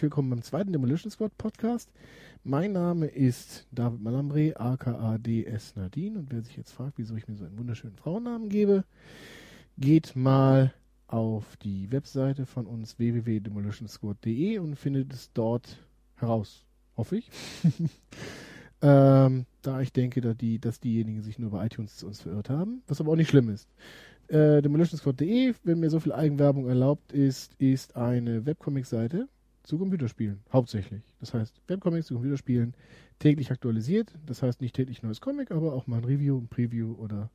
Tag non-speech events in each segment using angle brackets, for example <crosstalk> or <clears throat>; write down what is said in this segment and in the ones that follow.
herzlich willkommen beim zweiten Demolition Squad Podcast. Mein Name ist David Malambre, aka DS Nadine. Und wer sich jetzt fragt, wieso ich mir so einen wunderschönen Frauennamen gebe, geht mal auf die Webseite von uns www.demolitionsquad.de und findet es dort heraus. Hoffe ich. <laughs> ähm, da ich denke, dass, die, dass diejenigen sich nur bei iTunes zu uns verirrt haben, was aber auch nicht schlimm ist. Äh, demolitionsquad.de, wenn mir so viel Eigenwerbung erlaubt ist, ist eine Webcomic-Seite zu Computerspielen, hauptsächlich. Das heißt, Webcomics zu Computerspielen täglich aktualisiert. Das heißt nicht täglich neues Comic, aber auch mal ein Review, ein Preview oder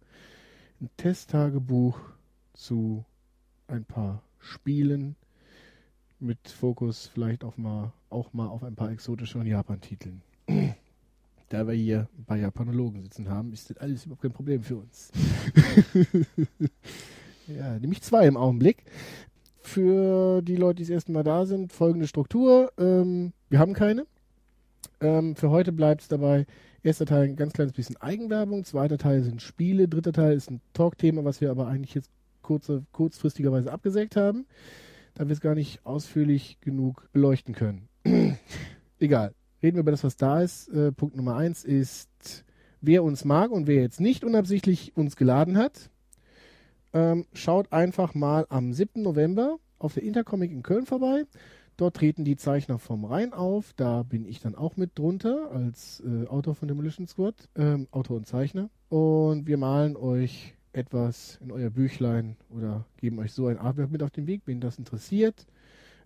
ein Testtagebuch zu ein paar Spielen mit Fokus vielleicht auch mal, auch mal auf ein paar exotische Japan-Titeln. <clears throat> da wir hier bei Japanologen sitzen haben, ist das alles überhaupt kein Problem für uns. <laughs> ja, nämlich zwei im Augenblick. Für die Leute, die das erste Mal da sind, folgende Struktur. Ähm, wir haben keine. Ähm, für heute bleibt es dabei. Erster Teil ein ganz kleines bisschen Eigenwerbung, zweiter Teil sind Spiele, dritter Teil ist ein Talkthema, was wir aber eigentlich jetzt kurze, kurzfristigerweise abgesägt haben, da wir es gar nicht ausführlich genug beleuchten können. <clears throat> Egal reden wir über das, was da ist. Äh, Punkt Nummer eins ist, wer uns mag und wer jetzt nicht unabsichtlich uns geladen hat, ähm, schaut einfach mal am 7. November auf der Intercomic in Köln vorbei. Dort treten die Zeichner vom Rhein auf. Da bin ich dann auch mit drunter als äh, Autor von Demolition Squad, ähm, Autor und Zeichner. Und wir malen euch etwas in euer Büchlein oder geben euch so ein Artwork mit auf den Weg, wen das interessiert.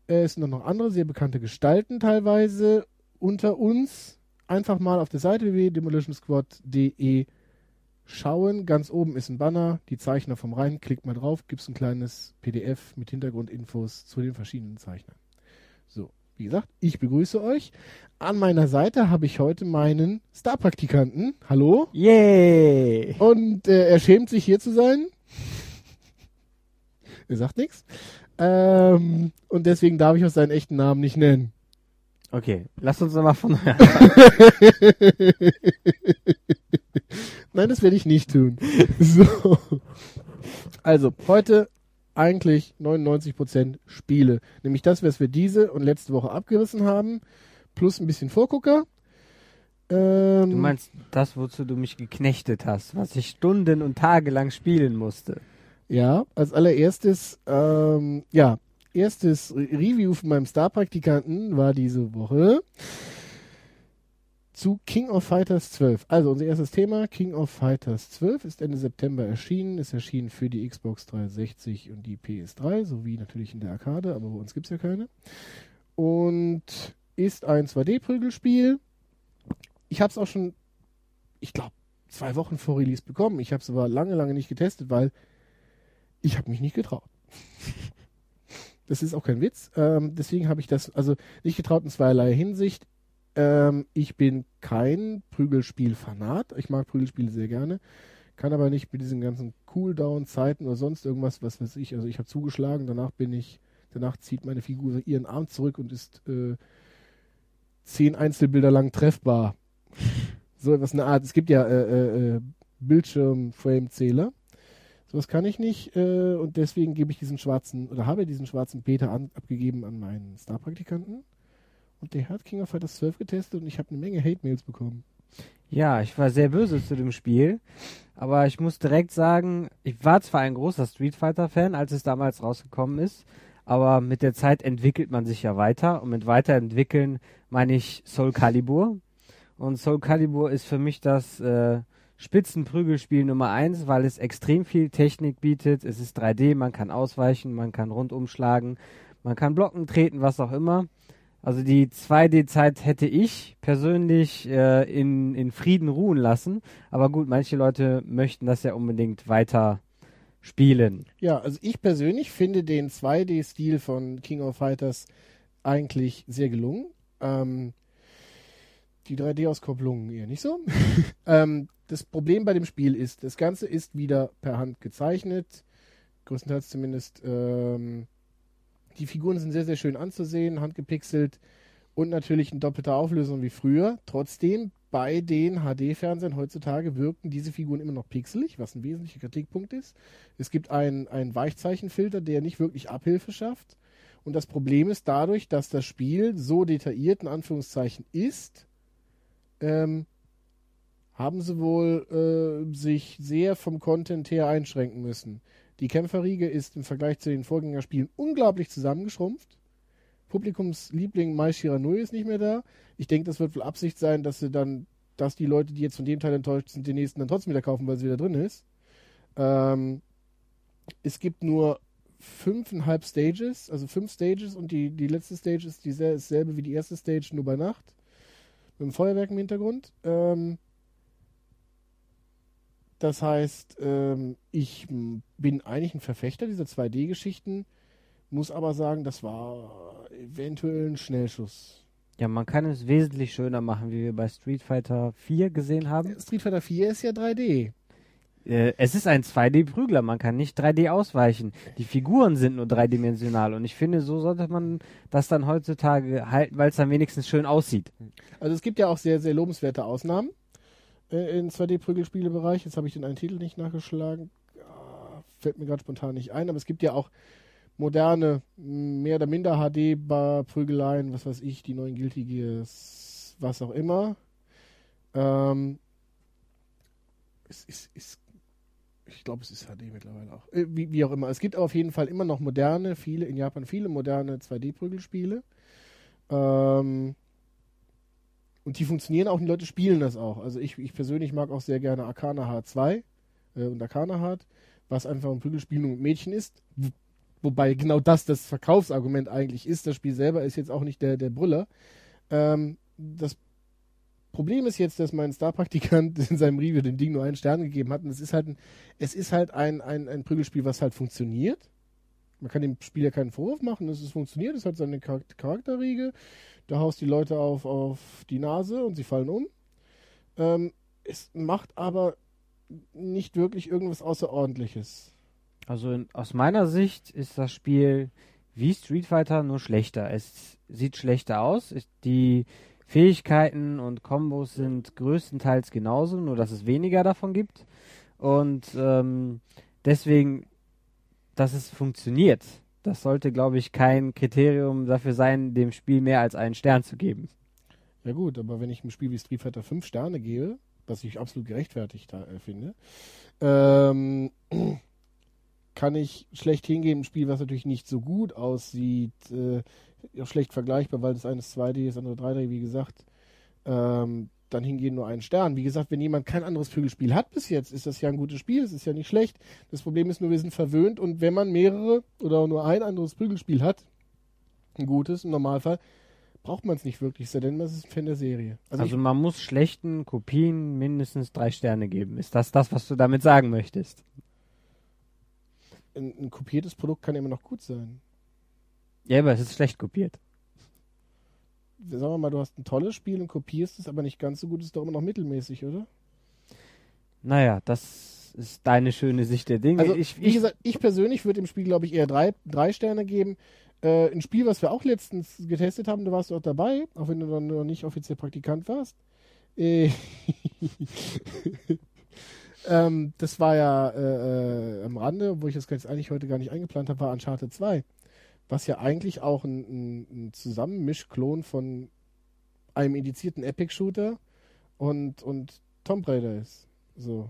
Äh, es sind noch andere sehr bekannte Gestalten teilweise unter uns einfach mal auf der Seite www.demolitionsquad.de schauen. Ganz oben ist ein Banner, die Zeichner vom Rhein. Klickt mal drauf, gibt es ein kleines PDF mit Hintergrundinfos zu den verschiedenen Zeichnern. So, wie gesagt, ich begrüße euch. An meiner Seite habe ich heute meinen Star-Praktikanten. Hallo. Yay! Und äh, er schämt sich hier zu sein. er sagt nichts. Ähm, und deswegen darf ich auch seinen echten Namen nicht nennen. Okay, lass uns nochmal von. <laughs> Nein, das werde ich nicht tun. <laughs> So. Also, heute eigentlich 99% Spiele. Nämlich das, was wir diese und letzte Woche abgerissen haben, plus ein bisschen Vorgucker. Ähm, du meinst das, wozu du mich geknechtet hast, was ich Stunden und Tage lang spielen musste. Ja, als allererstes, ähm, ja, erstes Review von meinem Star-Praktikanten war diese Woche zu King of Fighters 12. Also unser erstes Thema, King of Fighters 12, ist Ende September erschienen, ist erschienen für die Xbox 360 und die PS3, sowie natürlich in der Arcade, aber bei uns gibt es ja keine. Und ist ein 2D-Prügelspiel. Ich habe es auch schon, ich glaube, zwei Wochen vor Release bekommen. Ich habe es aber lange, lange nicht getestet, weil ich habe mich nicht getraut. Das ist auch kein Witz. Ähm, deswegen habe ich das also nicht getraut in zweierlei Hinsicht. Ähm, ich bin kein Prügelspiel-Fanat. Ich mag Prügelspiele sehr gerne. Kann aber nicht mit diesen ganzen Cooldown-Zeiten oder sonst irgendwas, was weiß ich. Also ich habe zugeschlagen, danach bin ich, danach zieht meine Figur ihren Arm zurück und ist äh, zehn Einzelbilder lang treffbar. so etwas eine Art. Es gibt ja äh, äh, äh Bildschirm-Frame-Zähler. Sowas kann ich nicht äh, und deswegen gebe ich diesen schwarzen oder habe diesen schwarzen Peter an, abgegeben an meinen Star-Praktikanten. Und der hat King of Fighters 12 getestet und ich habe eine Menge Hate-Mails bekommen. Ja, ich war sehr böse zu dem Spiel, aber ich muss direkt sagen, ich war zwar ein großer Street Fighter-Fan, als es damals rausgekommen ist, aber mit der Zeit entwickelt man sich ja weiter und mit weiterentwickeln meine ich Soul Calibur. Und Soul Calibur ist für mich das äh, Spitzenprügelspiel Nummer eins, weil es extrem viel Technik bietet. Es ist 3D, man kann ausweichen, man kann rundum schlagen, man kann blocken, treten, was auch immer. Also die 2D-Zeit hätte ich persönlich äh, in, in Frieden ruhen lassen. Aber gut, manche Leute möchten das ja unbedingt weiter spielen. Ja, also ich persönlich finde den 2D-Stil von King of Fighters eigentlich sehr gelungen. Ähm, die 3D-Auskopplung eher nicht so. <laughs> ähm, das Problem bei dem Spiel ist, das Ganze ist wieder per Hand gezeichnet, größtenteils zumindest. Ähm, die Figuren sind sehr, sehr schön anzusehen, handgepixelt und natürlich in doppelter Auflösung wie früher. Trotzdem, bei den HD-Fernsehern heutzutage wirken diese Figuren immer noch pixelig, was ein wesentlicher Kritikpunkt ist. Es gibt einen, einen Weichzeichenfilter, der nicht wirklich Abhilfe schafft. Und das Problem ist dadurch, dass das Spiel so detailliert in Anführungszeichen ist, ähm, haben sie wohl äh, sich sehr vom Content her einschränken müssen. Die Kämpferriege ist im Vergleich zu den Vorgängerspielen unglaublich zusammengeschrumpft. Publikumsliebling Mai Shiranui ist nicht mehr da. Ich denke, das wird wohl Absicht sein, dass sie dann, dass die Leute, die jetzt von dem Teil enttäuscht sind, den nächsten dann trotzdem wieder kaufen, weil sie wieder drin ist. Ähm, es gibt nur fünfeinhalb Stages, also fünf Stages und die, die letzte Stage ist dieselbe wie die erste Stage, nur bei Nacht. Mit dem Feuerwerk im Hintergrund. Ähm, das heißt, ähm, ich bin eigentlich ein Verfechter dieser 2D-Geschichten, muss aber sagen, das war eventuell ein Schnellschuss. Ja, man kann es wesentlich schöner machen, wie wir bei Street Fighter 4 gesehen haben. Street Fighter 4 ist ja 3D. Äh, es ist ein 2D-Prügler, man kann nicht 3D ausweichen. Die Figuren sind nur dreidimensional und ich finde, so sollte man das dann heutzutage halten, weil es dann wenigstens schön aussieht. Also es gibt ja auch sehr, sehr lobenswerte Ausnahmen äh, im 2D-Prügelspielebereich. Jetzt habe ich den einen Titel nicht nachgeschlagen. Ah, fällt mir gerade spontan nicht ein, aber es gibt ja auch moderne, mehr oder minder HD-Prügeleien, was weiß ich, die neuen Guilty Gears, was auch immer. Ähm, es ist, ist ich glaube, es ist HD mittlerweile auch. Äh, wie, wie, auch immer. Es gibt auf jeden Fall immer noch moderne, viele, in Japan viele moderne 2D-Prügelspiele. Ähm, und die funktionieren auch, und die Leute spielen das auch. Also ich, ich persönlich mag auch sehr gerne Arcana Heart 2 äh, und Arcana Heart, was einfach ein Prügelspiel nur mit Mädchen ist. Wobei genau das das Verkaufsargument eigentlich ist. Das Spiel selber ist jetzt auch nicht der, der Brüller. Ähm, das Problem ist jetzt, dass mein Star-Praktikant <laughs> in seinem Review dem Ding nur einen Stern gegeben hat. Und es ist halt ein, es ist halt ein, ein, ein Prügelspiel, was halt funktioniert. Man kann dem Spieler keinen Vorwurf machen, es funktioniert, es hat seine Charakter Charakterriege. Da haust die Leute auf, auf die Nase und sie fallen um. Ähm, es macht aber nicht wirklich irgendwas Außerordentliches. Also in, aus meiner Sicht ist das Spiel wie Street Fighter nur schlechter. Es sieht schlechter aus. Die Fähigkeiten und Kombos sind größtenteils genauso, nur dass es weniger davon gibt. Und ähm, deswegen, dass es funktioniert, das sollte, glaube ich, kein Kriterium dafür sein, dem Spiel mehr als einen Stern zu geben. Ja gut, aber wenn ich einem Spiel wie Street Fighter 5 Sterne gebe, was ich absolut gerechtfertigt äh, finde, ähm, <clears throat> kann ich schlecht hingehen, ein Spiel, was natürlich nicht so gut aussieht, äh, auch schlecht vergleichbar, weil das eine ist 2D, das andere 3D, wie gesagt. Ähm, dann hingehen nur einen Stern. Wie gesagt, wenn jemand kein anderes Prügelspiel hat bis jetzt, ist das ja ein gutes Spiel, es ist ja nicht schlecht. Das Problem ist nur, wir sind verwöhnt und wenn man mehrere oder nur ein anderes Prügelspiel hat, ein gutes im Normalfall, braucht man es nicht wirklich, denn man ist ein Fan der Serie. Also, also man muss schlechten Kopien mindestens drei Sterne geben. Ist das das, was du damit sagen möchtest? Ein, ein kopiertes Produkt kann immer noch gut sein. Ja, aber es ist schlecht kopiert. Sagen wir mal, du hast ein tolles Spiel und kopierst es, aber nicht ganz so gut, ist doch immer noch mittelmäßig, oder? Naja, das ist deine schöne Sicht der Dinge. Also, ich, wie gesagt, ich persönlich würde dem Spiel, glaube ich, eher drei, drei Sterne geben. Äh, ein Spiel, was wir auch letztens getestet haben, da warst du auch dabei, auch wenn du dann noch nicht offiziell Praktikant warst. Äh, <laughs> ähm, das war ja äh, äh, am Rande, wo ich das jetzt eigentlich heute gar nicht eingeplant habe, war Uncharted 2 was ja eigentlich auch ein, ein, ein Zusammenmischklon von einem indizierten Epic-Shooter und, und Tomb Raider ist. So.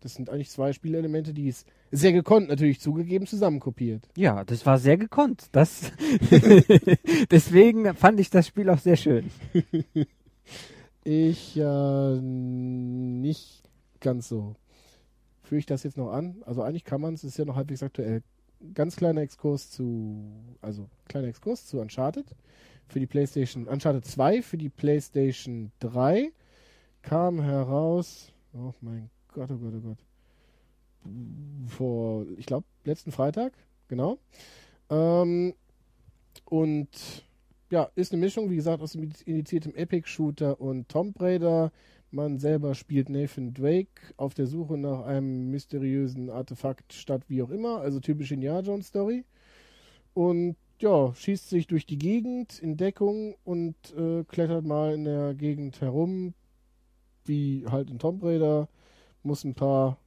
Das sind eigentlich zwei Spielelemente, die es sehr gekonnt natürlich zugegeben zusammenkopiert. Ja, das war sehr gekonnt. Das <laughs> Deswegen fand ich das Spiel auch sehr schön. <laughs> ich äh, nicht ganz so. Führe ich das jetzt noch an? Also eigentlich kann man es, ist ja noch halbwegs aktuell ganz kleiner Exkurs zu, also kleiner Exkurs zu Uncharted. Für die PlayStation, Uncharted 2 für die PlayStation 3 kam heraus, oh mein Gott, oh Gott, oh Gott, vor, ich glaube, letzten Freitag, genau. Ähm, und ja, ist eine Mischung, wie gesagt, aus dem indiziertem Epic-Shooter und Tomb Raider man selber spielt Nathan Drake auf der Suche nach einem mysteriösen Artefakt statt wie auch immer, also typisch Indiana Jones Story. Und ja, schießt sich durch die Gegend in Deckung und äh, klettert mal in der Gegend herum, wie halt in Tomb Raider, muss ein paar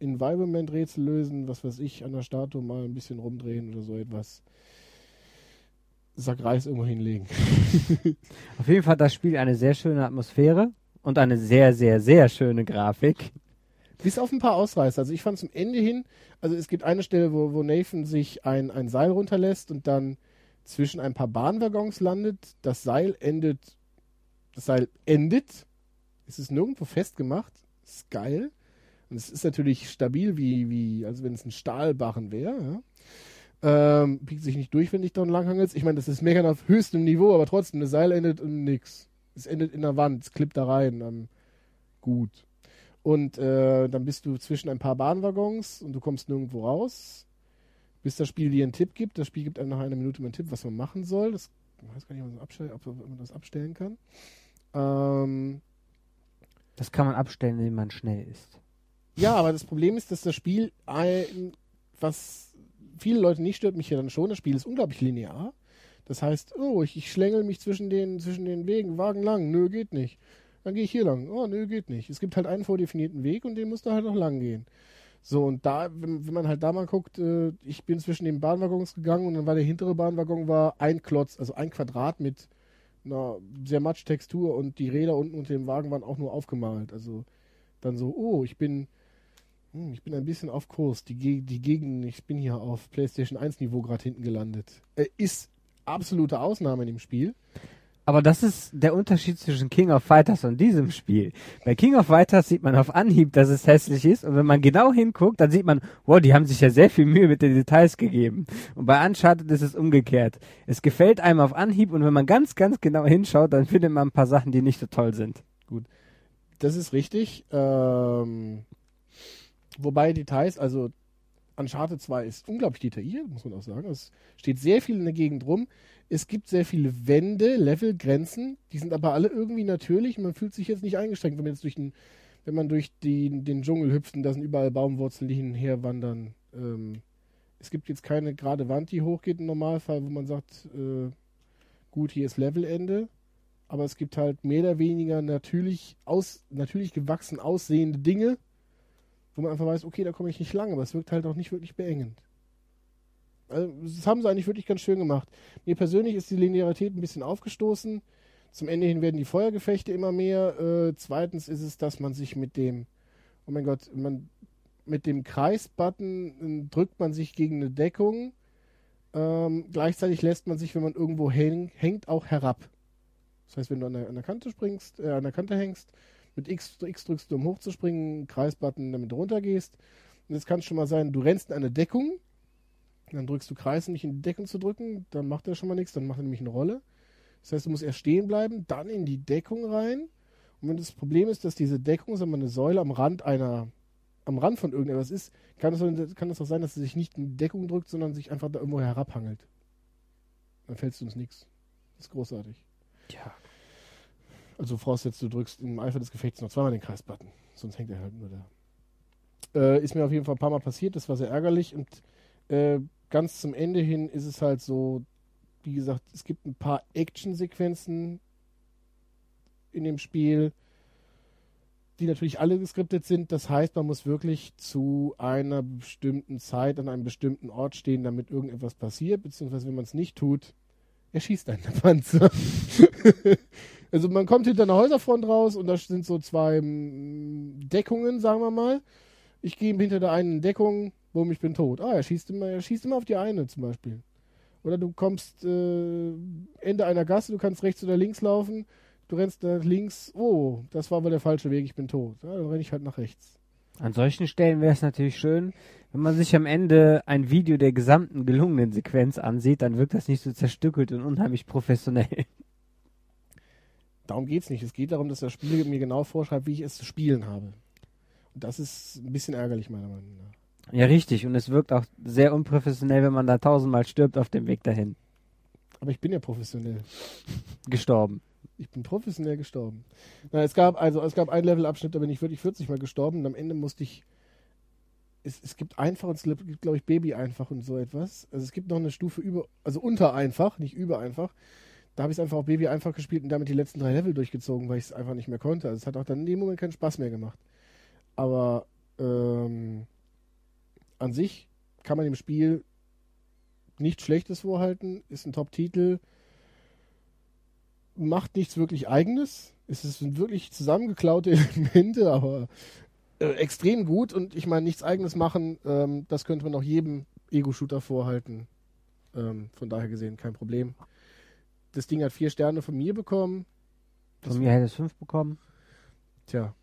Environment-Rätsel lösen, was weiß ich, an der Statue mal ein bisschen rumdrehen oder so etwas. Sack Reis irgendwo hinlegen. <laughs> Auf jeden Fall hat das Spiel eine sehr schöne Atmosphäre und eine sehr, sehr, sehr schöne Grafik. Bis auf ein paar Ausreißer. Also ich fand zum Ende hin, also es gibt eine Stelle, wo, wo Nathan sich ein, ein Seil runterlässt und dann zwischen ein paar Bahnwaggons landet. Das Seil endet, das Seil endet. Es ist nirgendwo festgemacht. Ist geil. Und es ist natürlich stabil, wie, wie, also wenn es ein Stahlbarren wäre, ja. Ähm, biegt sich nicht durch, wenn dich da lang hangelst. Ich meine, das ist mega auf höchstem Niveau, aber trotzdem, das Seil endet in nix. Es endet in der Wand, es klippt da rein. Ähm, gut. Und äh, dann bist du zwischen ein paar Bahnwaggons und du kommst nirgendwo raus, bis das Spiel dir einen Tipp gibt. Das Spiel gibt einem nach einer Minute mal einen Tipp, was man machen soll. Das, ich weiß gar nicht, ob man das abstellen kann. Ähm, das kann man abstellen, indem man schnell ist. Ja, aber das Problem ist, dass das Spiel, ein, was viele Leute nicht stört, mich ja dann schon, das Spiel ist unglaublich linear. Das heißt, oh, ich, ich schlängel mich zwischen den, zwischen den Wegen, Wagen lang, nö, geht nicht. Dann gehe ich hier lang. Oh, nö, geht nicht. Es gibt halt einen vordefinierten Weg und den musst du halt noch lang gehen. So, und da, wenn, wenn man halt da mal guckt, äh, ich bin zwischen den Bahnwaggons gegangen und dann war der hintere Bahnwaggon war ein Klotz, also ein Quadrat mit einer sehr matsch Textur und die Räder unten unter dem Wagen waren auch nur aufgemalt. Also dann so, oh, ich bin, hm, ich bin ein bisschen auf Kurs. Die, die Gegend, ich bin hier auf PlayStation 1 Niveau gerade hinten gelandet. Äh, ist absolute Ausnahme in dem Spiel. Aber das ist der Unterschied zwischen King of Fighters und diesem Spiel. Bei King of Fighters sieht man auf Anhieb, dass es hässlich ist. Und wenn man genau hinguckt, dann sieht man, wow, die haben sich ja sehr viel Mühe mit den Details gegeben. Und bei Uncharted ist es umgekehrt. Es gefällt einem auf Anhieb und wenn man ganz, ganz genau hinschaut, dann findet man ein paar Sachen, die nicht so toll sind. Gut. Das ist richtig. Ähm, wobei Details, also Uncharted 2 ist unglaublich detailliert, muss man auch sagen. Es steht sehr viel in der Gegend rum. Es gibt sehr viele Wände, Level, Grenzen. Die sind aber alle irgendwie natürlich. Man fühlt sich jetzt nicht eingeschränkt, wenn man jetzt durch den, wenn man durch die, den Dschungel hüpft und da sind überall Baumwurzeln, die hin und her wandern. Ähm, es gibt jetzt keine gerade Wand, die hochgeht im Normalfall, wo man sagt, äh, gut, hier ist Levelende. Aber es gibt halt mehr oder weniger natürlich, aus, natürlich gewachsen aussehende Dinge, wo man einfach weiß, okay, da komme ich nicht lang, aber es wirkt halt auch nicht wirklich beengend. Also, das haben sie eigentlich wirklich ganz schön gemacht. Mir persönlich ist die Linearität ein bisschen aufgestoßen. Zum Ende hin werden die Feuergefechte immer mehr. Äh, zweitens ist es, dass man sich mit dem, oh mein Gott, man, mit dem Kreisbutton drückt man sich gegen eine Deckung. Ähm, gleichzeitig lässt man sich, wenn man irgendwo häng, hängt, auch herab. Das heißt, wenn du an der, an der Kante springst, äh, an der Kante hängst, mit X, X drückst du, um hochzuspringen, Kreisbutton, damit du runtergehst. Und jetzt kann es schon mal sein, du rennst in eine Deckung, dann drückst du Kreis, um nicht in die Deckung zu drücken, dann macht er schon mal nichts, dann macht er nämlich eine Rolle. Das heißt, du musst erst stehen bleiben, dann in die Deckung rein. Und wenn das Problem ist, dass diese Deckung, sagen wir, eine Säule am Rand einer, am Rand von irgendetwas ist, kann es, kann auch sein, dass sie sich nicht in die Deckung drückt, sondern sich einfach da irgendwo herabhangelt. Dann fällst du uns nichts. Das ist großartig. Ja. Also voraussetzt, du drückst im Eifer des Gefechts noch zweimal den Kreisbutton. Sonst hängt er halt nur da. Äh, ist mir auf jeden Fall ein paar Mal passiert, das war sehr ärgerlich und äh, ganz zum Ende hin ist es halt so, wie gesagt, es gibt ein paar Action-Sequenzen in dem Spiel, die natürlich alle geskriptet sind. Das heißt, man muss wirklich zu einer bestimmten Zeit an einem bestimmten Ort stehen, damit irgendetwas passiert, beziehungsweise wenn man es nicht tut, erschießt einen der Panzer. <laughs> also man kommt hinter einer Häuserfront raus und da sind so zwei mm, Deckungen, sagen wir mal. Ich gehe hinter der einen Deckung, bumm, ich bin tot. Ah, er schießt immer, er schießt immer auf die eine zum Beispiel. Oder du kommst äh, Ende einer Gasse, du kannst rechts oder links laufen, du rennst nach links, oh, das war aber der falsche Weg, ich bin tot. Ja, dann renne ich halt nach rechts. An solchen Stellen wäre es natürlich schön, wenn man sich am Ende ein Video der gesamten gelungenen Sequenz ansieht, dann wirkt das nicht so zerstückelt und unheimlich professionell. Darum geht es nicht. Es geht darum, dass das Spiel mir genau vorschreibt, wie ich es zu spielen habe. Und das ist ein bisschen ärgerlich, meiner Meinung nach. Ja, richtig. Und es wirkt auch sehr unprofessionell, wenn man da tausendmal stirbt auf dem Weg dahin. Aber ich bin ja professionell. Gestorben. Ich bin professionell gestorben. Na, es gab also es gab einen Levelabschnitt, da bin ich wirklich 40 Mal gestorben und am Ende musste ich. Es, es gibt einfach und es gibt, glaube ich, Baby einfach und so etwas. Also es gibt noch eine Stufe über, also unter einfach, nicht über einfach. Da habe ich es einfach auf Baby einfach gespielt und damit die letzten drei Level durchgezogen, weil ich es einfach nicht mehr konnte. Also es hat auch dann in dem Moment keinen Spaß mehr gemacht. Aber ähm, an sich kann man dem Spiel nichts Schlechtes vorhalten, ist ein Top-Titel, macht nichts wirklich Eigenes. Es sind wirklich zusammengeklaute <laughs> Elemente, aber äh, extrem gut. Und ich meine, nichts Eigenes machen, ähm, das könnte man auch jedem Ego-Shooter vorhalten. Ähm, von daher gesehen kein Problem. Das Ding hat vier Sterne von mir bekommen. Von mir hätte es fünf bekommen. Tja.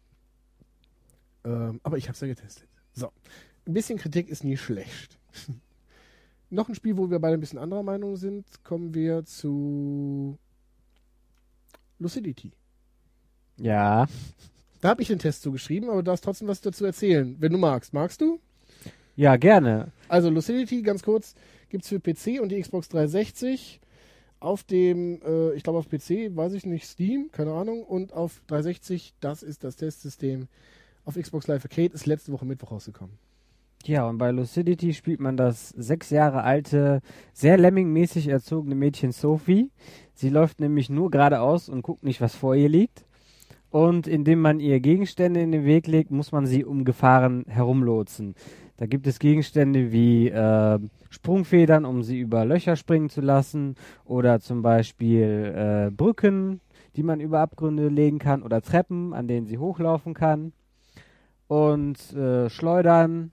Ähm, aber ich habe es ja getestet. So. Ein bisschen Kritik ist nie schlecht. <laughs> Noch ein Spiel, wo wir beide ein bisschen anderer Meinung sind, kommen wir zu Lucidity. Ja. Da habe ich den Test zugeschrieben, aber du darfst trotzdem was dazu erzählen, wenn du magst. Magst du? Ja, gerne. Also Lucidity, ganz kurz, gibt es für PC und die Xbox 360. Auf dem, äh, ich glaube auf PC, weiß ich nicht, Steam, keine Ahnung. Und auf 360, das ist das Testsystem. Auf Xbox Live Arcade ist letzte Woche Mittwoch rausgekommen. Ja, und bei Lucidity spielt man das sechs Jahre alte, sehr lemmingmäßig erzogene Mädchen Sophie. Sie läuft nämlich nur geradeaus und guckt nicht, was vor ihr liegt. Und indem man ihr Gegenstände in den Weg legt, muss man sie um Gefahren herumlotsen. Da gibt es Gegenstände wie äh, Sprungfedern, um sie über Löcher springen zu lassen, oder zum Beispiel äh, Brücken, die man über Abgründe legen kann, oder Treppen, an denen sie hochlaufen kann. Und äh, Schleudern,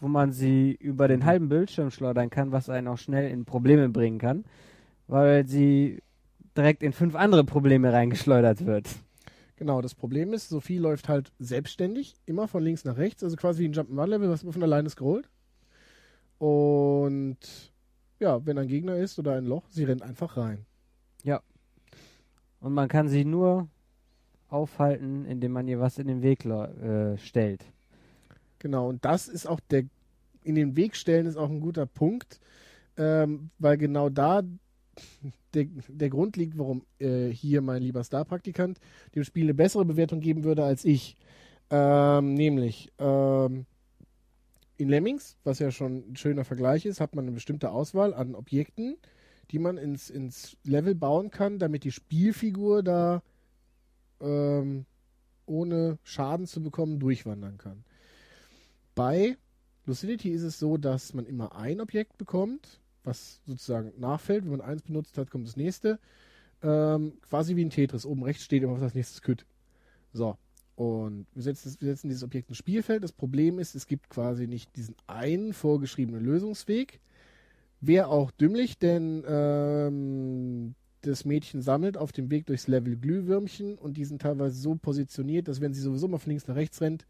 wo man sie über den halben Bildschirm schleudern kann, was einen auch schnell in Probleme bringen kann, weil sie direkt in fünf andere Probleme reingeschleudert wird. Genau, das Problem ist, Sophie läuft halt selbstständig, immer von links nach rechts, also quasi wie ein Jump'n'Run-Level, was immer von alleine scrollt. Und ja, wenn ein Gegner ist oder ein Loch, sie rennt einfach rein. Ja. Und man kann sie nur aufhalten, indem man ihr was in den Weg äh, stellt. Genau, und das ist auch der, in den Weg stellen ist auch ein guter Punkt, ähm, weil genau da der, der Grund liegt, warum äh, hier mein lieber Star-Praktikant dem Spiel eine bessere Bewertung geben würde als ich. Ähm, nämlich, ähm, in Lemmings, was ja schon ein schöner Vergleich ist, hat man eine bestimmte Auswahl an Objekten, die man ins, ins Level bauen kann, damit die Spielfigur da ähm, ohne Schaden zu bekommen durchwandern kann. Bei Lucidity ist es so, dass man immer ein Objekt bekommt was sozusagen nachfällt. Wenn man eins benutzt hat, kommt das nächste. Ähm, quasi wie ein Tetris. Oben rechts steht immer, was als nächstes kütt. So. Und wir setzen, wir setzen dieses Objekt ins Spielfeld. Das Problem ist, es gibt quasi nicht diesen einen vorgeschriebenen Lösungsweg. Wäre auch dümmlich, denn ähm, das Mädchen sammelt auf dem Weg durchs Level Glühwürmchen und die sind teilweise so positioniert, dass wenn sie sowieso mal von links nach rechts rennt,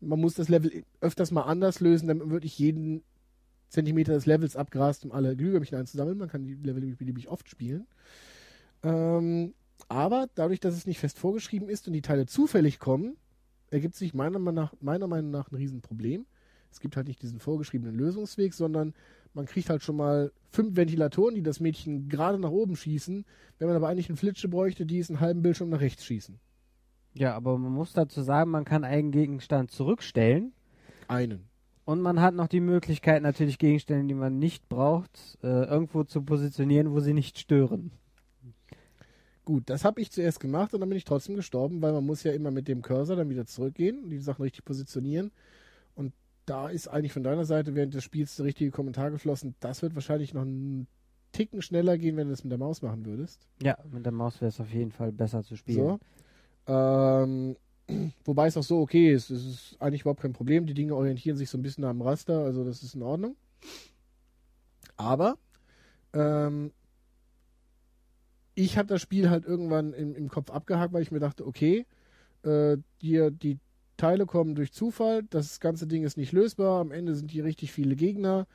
man muss das Level öfters mal anders lösen, damit man wirklich jeden Zentimeter des Levels abgrast, um alle Glühwürmchen einzusammeln. Man kann die Level beliebig oft spielen. Ähm, aber dadurch, dass es nicht fest vorgeschrieben ist und die Teile zufällig kommen, ergibt sich meiner, nach, meiner Meinung nach ein Riesenproblem. Es gibt halt nicht diesen vorgeschriebenen Lösungsweg, sondern man kriegt halt schon mal fünf Ventilatoren, die das Mädchen gerade nach oben schießen, wenn man aber eigentlich eine Flitsche bräuchte, die es einen halben Bildschirm nach rechts schießen. Ja, aber man muss dazu sagen, man kann einen Gegenstand zurückstellen. Einen. Und man hat noch die Möglichkeit, natürlich Gegenstände, die man nicht braucht, äh, irgendwo zu positionieren, wo sie nicht stören. Gut, das habe ich zuerst gemacht und dann bin ich trotzdem gestorben, weil man muss ja immer mit dem Cursor dann wieder zurückgehen und die Sachen richtig positionieren. Und da ist eigentlich von deiner Seite während des Spiels der richtige Kommentar geflossen. Das wird wahrscheinlich noch einen Ticken schneller gehen, wenn du das mit der Maus machen würdest. Ja, mit der Maus wäre es auf jeden Fall besser zu spielen. So. Ähm, Wobei es auch so okay ist. Es ist eigentlich überhaupt kein Problem. Die Dinge orientieren sich so ein bisschen am Raster, also das ist in Ordnung. Aber ähm, ich habe das Spiel halt irgendwann im, im, Kopf abgehakt, weil ich mir dachte, okay, äh, die, die Teile kommen durch Zufall, das ganze Ding ist nicht lösbar, am Ende sind hier richtig viele Gegner.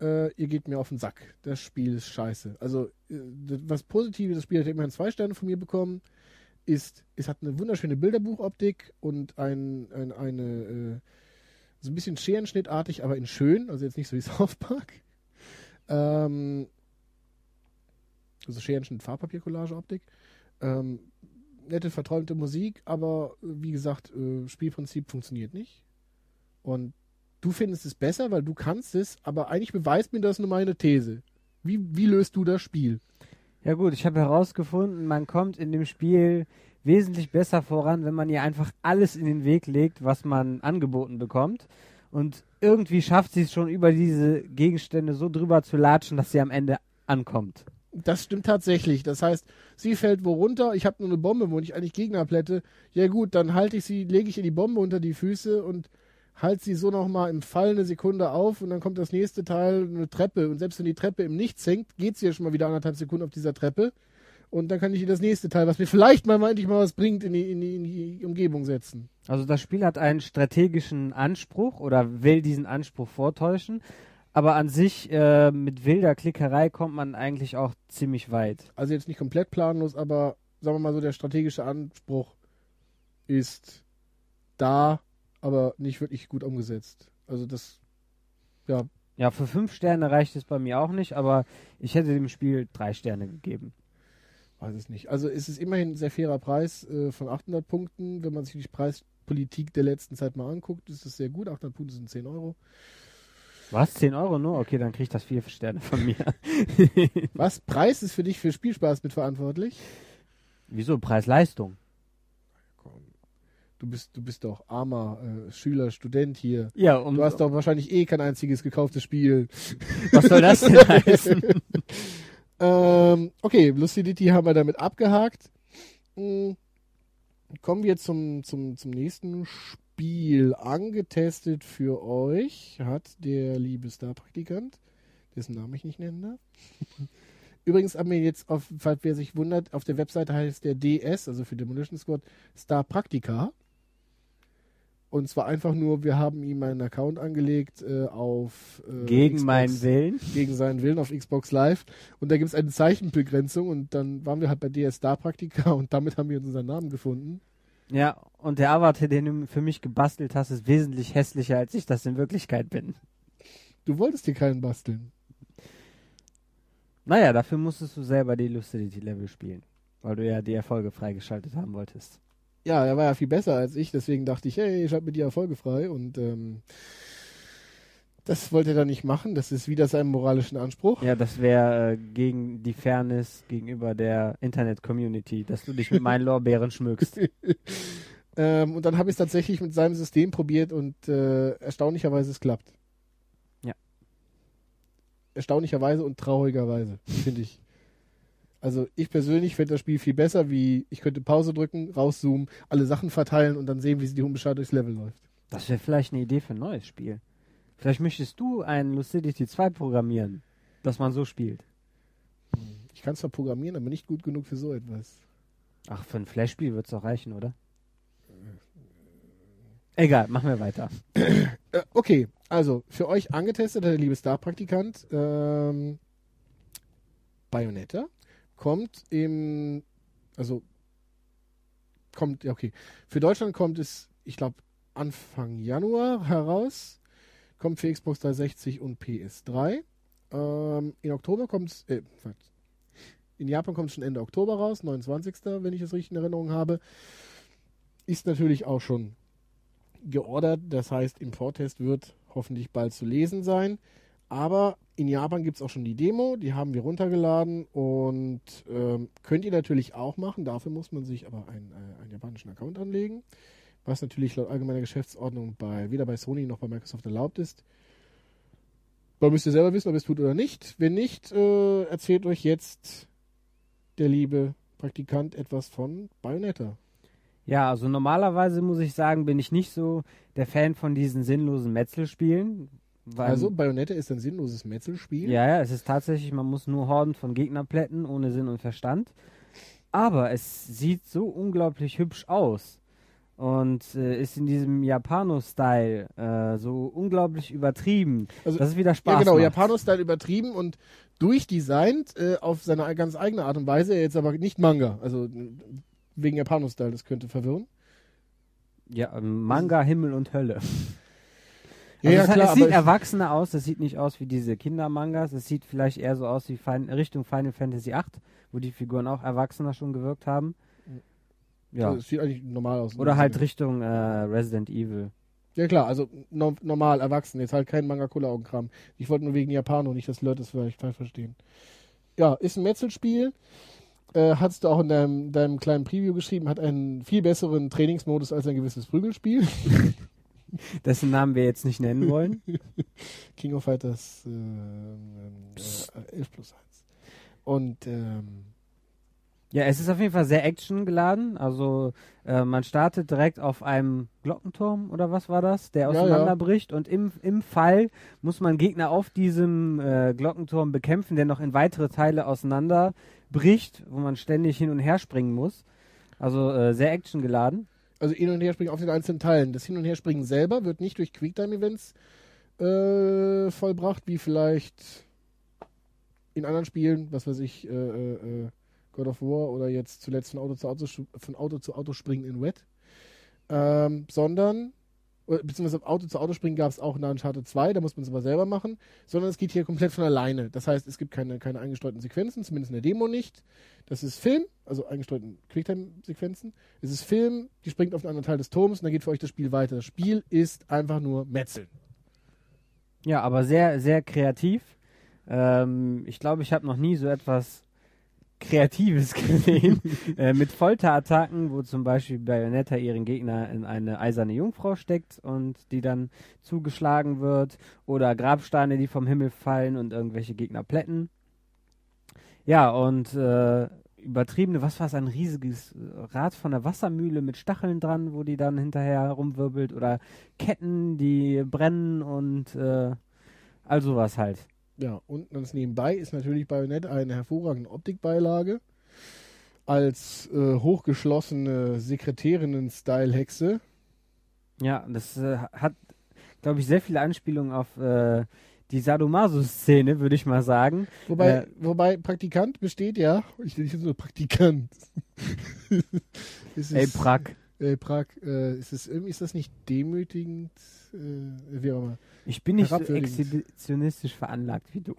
Äh, ihr geht mir auf den Sack. Das Spiel ist scheiße. Also, äh, was Positives, das Spiel hat immerhin zwei Sterne von mir bekommen ist, es hat eine wunderschöne Bilderbuchoptik und ein, ein eine, äh, so ein bisschen Scherenschnittartig, aber in schön, also jetzt nicht so wie <laughs> South Park. Ähm, also Scherenschnitt, Farbpapiercollage-Optik. Ähm, nette, verträumte Musik, aber wie gesagt, äh, Spielprinzip funktioniert nicht. Und du findest es besser, weil du kannst es, aber eigentlich beweist mir das nur meine These. Wie, wie löst du das Spiel? Ja gut, ich habe herausgefunden, man kommt in dem Spiel wesentlich besser voran, wenn man ihr einfach alles in den Weg legt, was man angeboten bekommt. Und irgendwie schafft sie es schon über diese Gegenstände so drüber zu latschen, dass sie am Ende ankommt. Das stimmt tatsächlich. Das heißt, sie fällt wo runter, ich habe nur eine Bombe, wo ich eigentlich Gegner plätte. Ja gut, dann halte ich sie, lege ich ihr die Bombe unter die Füße und halte sie so nochmal im Fall eine Sekunde auf und dann kommt das nächste Teil, eine Treppe. Und selbst wenn die Treppe im Nichts hängt, geht sie ja schon mal wieder anderthalb Sekunden auf dieser Treppe. Und dann kann ich ihr das nächste Teil, was mir vielleicht mal endlich mal was bringt, in die, in die, in die Umgebung setzen. Also das Spiel hat einen strategischen Anspruch oder will diesen Anspruch vortäuschen. Aber an sich äh, mit wilder Klickerei kommt man eigentlich auch ziemlich weit. Also jetzt nicht komplett planlos, aber sagen wir mal so, der strategische Anspruch ist da, aber nicht wirklich gut umgesetzt. Also das, ja. Ja, für fünf Sterne reicht es bei mir auch nicht, aber ich hätte dem Spiel drei Sterne gegeben. Weiß es nicht. Also es ist immerhin ein sehr fairer Preis äh, von 800 Punkten. Wenn man sich die Preispolitik der letzten Zeit mal anguckt, ist das sehr gut. 800 Punkte sind 10 Euro. Was? 10 Euro nur? Okay, dann krieg ich das vier Sterne von mir. Was? Preis ist für dich für Spielspaß mitverantwortlich? Wieso? Preis-Leistung. Du bist, du bist doch armer äh, Schüler, Student hier. Ja, um, Du hast doch wahrscheinlich eh kein einziges gekauftes Spiel. was soll das denn <laughs> heißen? ähm, okay, Lucidity haben wir damit abgehakt. Hm, kommen wir zum, zum, zum nächsten Spiel. Angetestet für euch hat der liebe Star-Praktikant, dessen Namen ich nicht nennen darf. <laughs> Übrigens haben wir jetzt, auf, falls wer sich wundert, auf der Webseite heißt der DS, also für Demolition Squad, Star Praktika. Und zwar einfach nur, wir haben ihm einen Account angelegt äh, auf äh, Gegen Xbox meinen Willen. gegen seinen Willen auf Xbox Live. Und da gibt es eine Zeichenbegrenzung und dann waren wir halt bei DS Star Praktika <laughs> und damit haben wir unseren Namen gefunden. Ja, und der Avatar, den du für mich gebastelt hast, ist wesentlich hässlicher, als ich das in Wirklichkeit bin. Du wolltest dir keinen basteln. Naja, dafür musstest du selber die Lucidity-Level spielen. Weil du ja die Erfolge freigeschaltet haben wolltest. Ja, er war ja viel besser als ich, deswegen dachte ich, hey, ich habe mir die Erfolge frei und ähm, das wollte er dann nicht machen. Das ist wieder seinem moralischen Anspruch. Ja, das wäre äh, gegen die Fairness gegenüber der Internet-Community, dass du dich mit meinen Lorbeeren schmückst. <laughs> Ähm, und dann habe ich es tatsächlich mit seinem System probiert und äh, erstaunlicherweise es klappt. Ja. Erstaunlicherweise und traurigerweise, finde ich. Also ich persönlich finde das Spiel viel besser, wie ich könnte Pause drücken, rauszoomen, alle Sachen verteilen und dann sehen, wie sie die unbeschadet durchs Level läuft. Das wäre vielleicht eine Idee für ein neues Spiel. Vielleicht möchtest du ein Lucidity 2 programmieren, dass man so spielt. Ich kann zwar programmieren, aber nicht gut genug für so etwas. Ach, für ein Flash-Spiel wird es doch reichen, oder? Egal, machen wir weiter. Äh, okay, also für euch angetestet, der liebe Star-Praktikant, ähm, Bayonetta kommt im, also kommt, ja okay, für Deutschland kommt es, ich glaube, Anfang Januar heraus, kommt für Xbox 360 und PS3. Ähm, in Oktober kommt es, äh, in Japan kommt es schon Ende Oktober raus, 29. wenn ich es richtig in Erinnerung habe. Ist natürlich auch schon geordert, das heißt, im Vortest wird hoffentlich bald zu lesen sein. Aber in Japan gibt es auch schon die Demo, die haben wir runtergeladen und ähm, könnt ihr natürlich auch machen. Dafür muss man sich aber einen, äh, einen japanischen Account anlegen, was natürlich laut allgemeiner Geschäftsordnung bei, weder bei Sony noch bei Microsoft erlaubt ist. Man müsst ihr selber wissen, ob ihr es tut oder nicht. Wenn nicht, äh, erzählt euch jetzt der liebe Praktikant etwas von Bayonetta. Ja, also normalerweise muss ich sagen, bin ich nicht so der Fan von diesen sinnlosen Metzelspielen. Also, Bayonetta ist ein sinnloses Metzelspiel. ja, ja, es ist tatsächlich, man muss nur Horden von Gegnern plätten, ohne Sinn und Verstand. Aber es sieht so unglaublich hübsch aus. Und äh, ist in diesem Japano-Style äh, so unglaublich übertrieben. Also, dass es wieder Spaß ja, genau. Japano-Style übertrieben und durchdesignt äh, auf seine ganz eigene Art und Weise, jetzt aber nicht Manga. Also wegen Japano-Style, das könnte verwirren. Ja, ähm, Manga, Himmel und Hölle. Ja, Also ja, es, klar, es sieht erwachsener aus, es sieht nicht aus wie diese Kindermangas, es sieht vielleicht eher so aus wie Fin Richtung Final Fantasy VIII, wo die Figuren auch erwachsener schon gewirkt haben. Ja. Also, es sieht eigentlich normal aus. Oder halt Richtung äh, Resident Evil. Ja klar, also no normal, erwachsen, jetzt halt kein Manga-Cola-Augenkram. Ich wollte nur wegen Japano, nicht, dass Leute das vielleicht falsch verstehen. Ja, ist ein Metzelspiel. Äh, hast du auch in deinem, deinem kleinen Preview geschrieben, hat einen viel besseren Trainingsmodus als ein gewisses Prügelspiel. <laughs> dessen Namen wir jetzt nicht nennen wollen. <laughs> King of Fighters äh, äh, 11 plus 1. Und ähm, Ja, es ist auf jeden Fall sehr actiongeladen. Also äh, man startet direkt auf einem Glockenturm oder was war das, der Ja, ja. auseinanderbricht und im, im Fall muss man Gegner auf diesem äh, Glockenturm bekämpfen, der noch in weitere Teile auseinanderbricht, wo man ständig hin und her springen muss. Also äh, sehr actiongeladen. Also hin und her springen auf den einzelnen Teilen. Das Hin und her springen selber wird nicht durch Quicktime-Events äh, vollbracht, wie vielleicht in anderen Spielen, was weiß ich, äh, äh, äh, God of War oder jetzt zuletzt von Auto zu Auto, von Auto zu Auto springen in Wet. Ähm, sondern, beziehungsweise Auto zu Auto springen gab es auch in Uncharted 2, da muss man es aber selber machen, sondern es geht hier komplett von alleine. Das heißt, es gibt keine, keine eingestreuten Sequenzen, zumindest in der Demo nicht. Das ist Film, also eingestreuten Quicktime-Sequenzen. Es ist Film, die springt auf einen anderen Teil des Turms und dann geht für euch das Spiel weiter. Das Spiel ist einfach nur Metzeln. Ja, aber sehr, sehr kreativ. Ähm, ich glaube, ich habe noch nie so etwas Kreatives <laughs> gesehen. <laughs> äh, mit Folterattacken, wo zum Beispiel Bayonetta ihren Gegner in eine eiserne Jungfrau steckt und die dann zugeschlagen wird. Oder Grabsteine, die vom Himmel fallen und irgendwelche Gegner plätten. Ja, und äh, übertriebene, was war es, ein riesiges Rad von der Wassermühle mit Stacheln dran, wo die dann hinterher rumwirbelt. Oder Ketten, die brennen und äh, all sowas halt. Ja, und ganz nebenbei ist natürlich Bayonetta eine hervorragende Optikbeilage. Als äh, hochgeschlossene Sekretärinnen-Style-Hexe. Ja, das äh, hat, glaube ich, sehr viele Anspielungen auf äh, die Sadomaso-Szene, würde ich mal sagen. Wobei, Äh, wobei Praktikant besteht ja, ich nenne jetzt nur Praktikant. <laughs> ist Ey, Prag. Ey, Prag, äh, ist, es, ist das nicht demütigend? Äh, wie auch immer. Ich bin nicht so exhibitionistisch veranlagt wie du.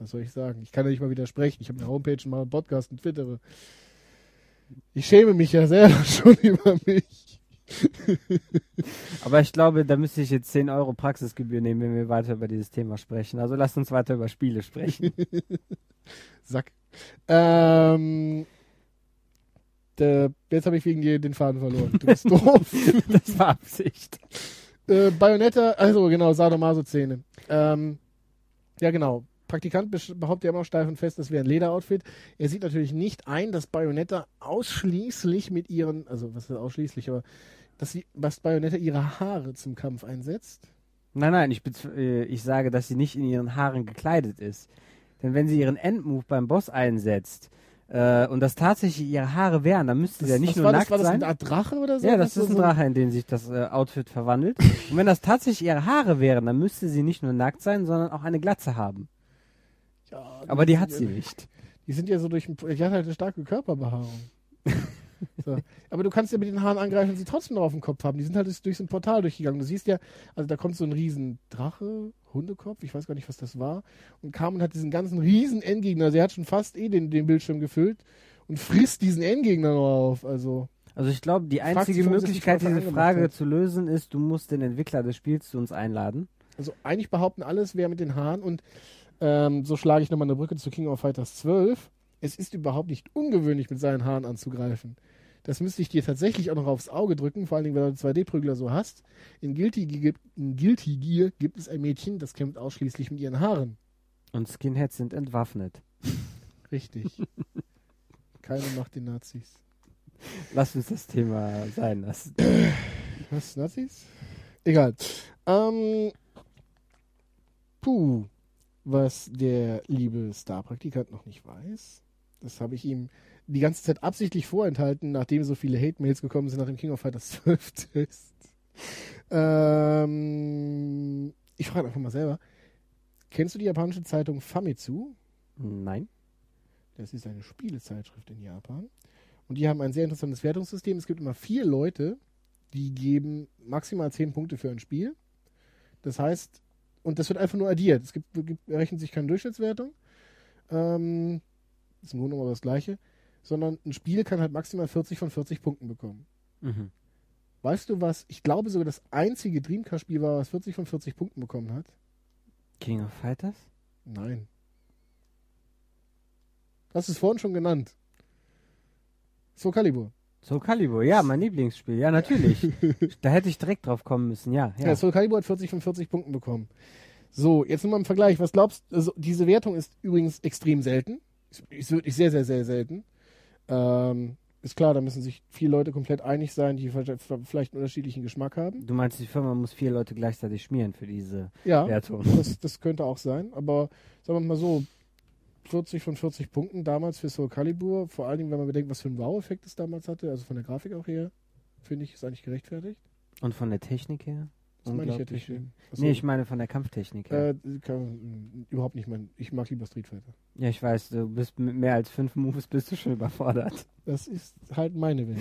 Was soll ich sagen? Ich kann ja nicht mal widersprechen. Ich habe eine Homepage und mache einen Podcast und twittere. Ich schäme mich ja selber <laughs> schon über mich. Aber ich glaube, da müsste ich jetzt 10 Euro Praxisgebühr nehmen, wenn wir weiter über dieses Thema sprechen. Also lasst uns weiter über Spiele sprechen. <laughs> Sack. Ähm, der, jetzt habe ich wegen dir den Faden verloren. Du bist doof. <laughs> das war Absicht. äh, Bayonetta, also genau, Sadomaso-Szene. Ähm, ja, genau. Praktikant behauptet ja immer steif und fest, das wäre ein Lederoutfit. Er sieht natürlich nicht ein, dass Bayonetta ausschließlich mit ihren, also was ist ausschließlich, aber dass sie, was Bayonetta ihre Haare zum Kampf einsetzt. Nein, nein, ich, äh, ich sage, dass sie nicht in ihren Haaren gekleidet ist. Denn wenn sie ihren Endmove beim Boss einsetzt äh, und das tatsächlich ihre Haare wären, dann müsste sie ja nicht nur war nackt das, war das sein. eine Art Drache oder so? Ja, das ist ein so- Drache, in den sich das äh, Outfit verwandelt. Und wenn das tatsächlich ihre Haare wären, dann müsste sie nicht nur nackt sein, sondern auch eine Glatze haben. Ja, Aber die hat ja- sie nicht. Die sind ja so durch, die hat halt eine starke Körperbehaarung. <laughs> so. Aber du kannst ja mit den Haaren angreifen und sie trotzdem noch auf dem Kopf haben. Die sind halt durch so ein Portal durchgegangen. Du siehst ja, also da kommt so ein riesen Drache, Hundekopf, ich weiß gar nicht, was das war, und kam und hat diesen ganzen riesen Endgegner, also er hat schon fast eh den, den Bildschirm gefüllt und frisst diesen Endgegner noch auf. Also, Also ich glaube, die einzige sich, Möglichkeit, diese Frage hat. zu lösen, ist, du musst den Entwickler des Spiels zu uns einladen. also eigentlich behaupten alles, wer mit den Haaren und ähm, so schlage ich nochmal eine Brücke zu King of Fighters 12. Es ist überhaupt nicht ungewöhnlich, mit seinen Haaren anzugreifen. Das müsste ich dir tatsächlich auch noch aufs Auge drücken, vor allen Dingen, wenn du 2D-Prügler so hast. In Guilty, Gear, in Guilty Gear gibt es ein Mädchen, das kämpft ausschließlich mit ihren Haaren. Und Skinheads sind entwaffnet. Richtig. <laughs> Keine Macht den Nazis. Lass uns das Thema sein lassen. <clears throat> Was, Nazis? Egal. Ähm, puh. Was der liebe Star-Praktikant noch nicht weiß, das habe ich ihm die ganze Zeit absichtlich vorenthalten, nachdem so viele Hate-Mails gekommen sind nach dem King of Fighters <laughs> 12 Test. Ähm, ich frage einfach mal selber. Kennst du die japanische Zeitung Famitsu? Nein. Das ist eine Spielezeitschrift in Japan. Und die haben ein sehr interessantes Wertungssystem. Es gibt immer vier Leute, die geben maximal zehn Punkte für ein Spiel. Das heißt, und das wird einfach nur addiert. Es gibt, gibt errechnet sich keine Durchschnittswertung. Ähm, ist im Grunde genommen das Gleiche. Sondern ein Spiel kann halt maximal 40 von 40 Punkten bekommen. Mhm. Weißt du was? Ich glaube sogar das einzige Dreamcast-Spiel war, was 40 von 40 Punkten bekommen hat. King of Fighters? Nein. Du hast es vorhin schon genannt. Soul Calibur. Soul Calibur, ja, mein Lieblingsspiel. Ja, natürlich. <laughs> da hätte ich direkt drauf kommen müssen, ja. Ja, ja. Soul Calibur hat 40 von 40 Punkten bekommen. So, jetzt nur mal im Vergleich. Was glaubst du? Also, diese Wertung ist übrigens extrem selten. Ist, ist wirklich sehr, sehr, sehr selten. Ähm, ist klar, da müssen sich viele Leute komplett einig sein, die vielleicht einen unterschiedlichen Geschmack haben. Du meinst, die Firma muss vier Leute gleichzeitig schmieren für diese Ja, Wertung? das, das könnte auch sein. Aber sagen wir mal so, 40 von 40 Punkten damals für Soul Calibur. Vor allen Dingen, wenn man bedenkt, was für einen Wow-Effekt es damals hatte. Also von der Grafik auch her, finde ich, ist eigentlich gerechtfertigt. Und von der Technik her? Das meine ich ja Unglaublich. Technik. Achso, Nee, ich meine von der Kampftechnik her. äh, kann, überhaupt nicht mein. Ich mag lieber Street Fighter. ja, ich weiß, du bist mit mehr als fünf Moves bist du schon überfordert. Das ist halt meine Welt.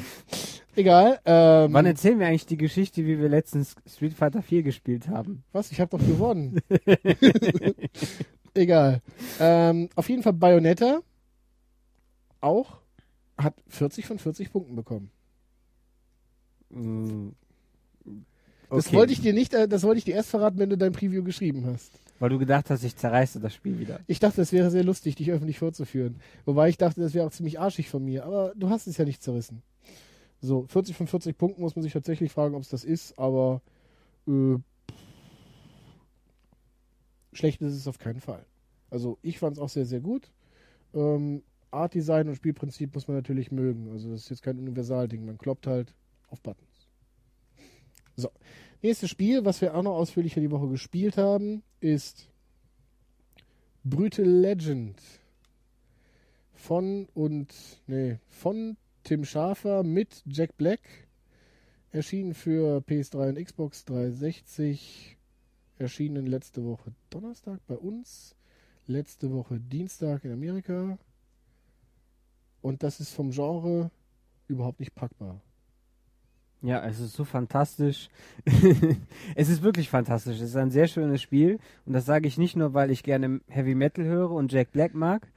Egal. Ähm, Wann erzählen wir eigentlich die Geschichte, wie wir letztens Street Fighter 4 gespielt haben? was? Ich habe doch gewonnen. <laughs> Egal. Ähm, auf jeden Fall Bayonetta auch hat 40 von 40 Punkten bekommen. Mm, Das okay. wollte ich dir nicht, äh, das wollte ich dir erst verraten, wenn du dein Preview geschrieben hast. Weil du gedacht hast, ich zerreiße das Spiel wieder. Ich dachte, es wäre sehr lustig, dich öffentlich vorzuführen. Wobei ich dachte, das wäre auch ziemlich arschig von mir. Aber du hast es ja nicht zerrissen. So, 40 von 40 Punkten muss man sich tatsächlich fragen, ob es das ist, aber äh, schlecht ist es auf keinen Fall. Also ich fand es auch sehr, sehr gut. Ähm, Art Design und Spielprinzip muss man natürlich mögen. Also das ist jetzt kein Universalding. Man kloppt halt auf Buttons. So. Nächstes Spiel, was wir auch noch ausführlicher die Woche gespielt haben, ist Brutal Legend. Von und, nee, von Tim Schafer mit Jack Black. Erschienen für PS3 und Xbox 360. Erschienen letzte Woche Donnerstag bei uns. Letzte Woche Dienstag in Amerika. Und das ist vom Genre überhaupt nicht packbar. Ja, es ist so fantastisch. <laughs> es ist wirklich fantastisch. Es ist ein sehr schönes Spiel. Und das sage ich nicht nur, weil ich gerne Heavy Metal höre und Jack Black mag,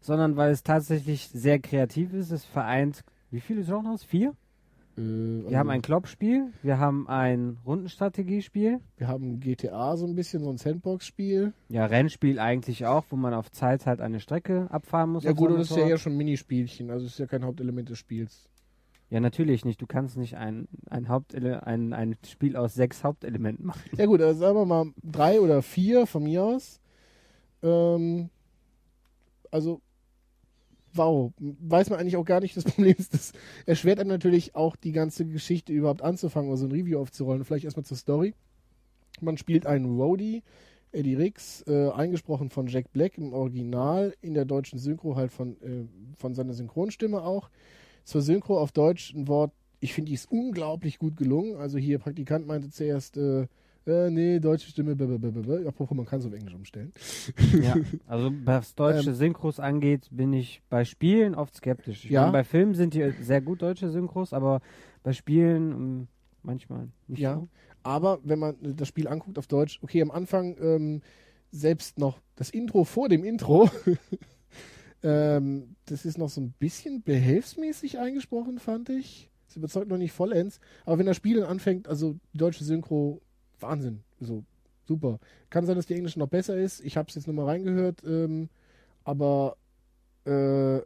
sondern weil es tatsächlich sehr kreativ ist. Es vereint, wie viele Genres? Vier? Äh, Wir also haben ein Kloppspiel, wir haben ein Rundenstrategiespiel, wir haben GTA so ein bisschen, so ein Sandbox-Spiel. ja, Rennspiel eigentlich auch, wo man auf Zeit halt eine Strecke abfahren muss. Ja gut, das ist ja eher schon ein Minispielchen, also es ist ja kein Hauptelement des Spiels. Ja, natürlich nicht. Du kannst nicht ein, ein, Hauptele ein, ein Spiel aus sechs Hauptelementen machen. Ja gut, also sagen wir mal drei oder vier von mir aus. Ähm, also, wow, weiß man eigentlich auch gar nicht. Das <laughs> Problem ist, das erschwert einem natürlich auch die ganze Geschichte überhaupt anzufangen oder so ein Review aufzurollen. Vielleicht erstmal zur Story. Man spielt einen Roadie, Eddie Riggs, äh, eingesprochen von Jack Black im Original, in der deutschen Synchro halt von, äh, von seiner Synchronstimme auch. Zur Synchro auf Deutsch ein Wort, ich finde, die ist unglaublich gut gelungen. Also hier Praktikant meinte zuerst, äh, äh, nee, deutsche Stimme, blablabla. apropos, man kann es auf Englisch umstellen. Ja, also was deutsche Ähm, Synchros angeht, bin ich bei Spielen oft skeptisch. Ich Ja. meine, bei Filmen sind die sehr gut deutsche Synchros, aber bei Spielen ähm, manchmal nicht Ja. so. Aber wenn man äh, das Spiel anguckt auf Deutsch, okay, am Anfang ähm, selbst noch das Intro vor dem Intro, <laughs> ähm, das ist noch so ein bisschen behelfsmäßig eingesprochen, fand ich. Das überzeugt noch nicht vollends. Aber wenn das Spiel dann anfängt, also die deutsche Synchro, Wahnsinn. So, super. Kann sein, dass die englische noch besser ist. Ich habe es jetzt nochmal reingehört, ähm, aber äh,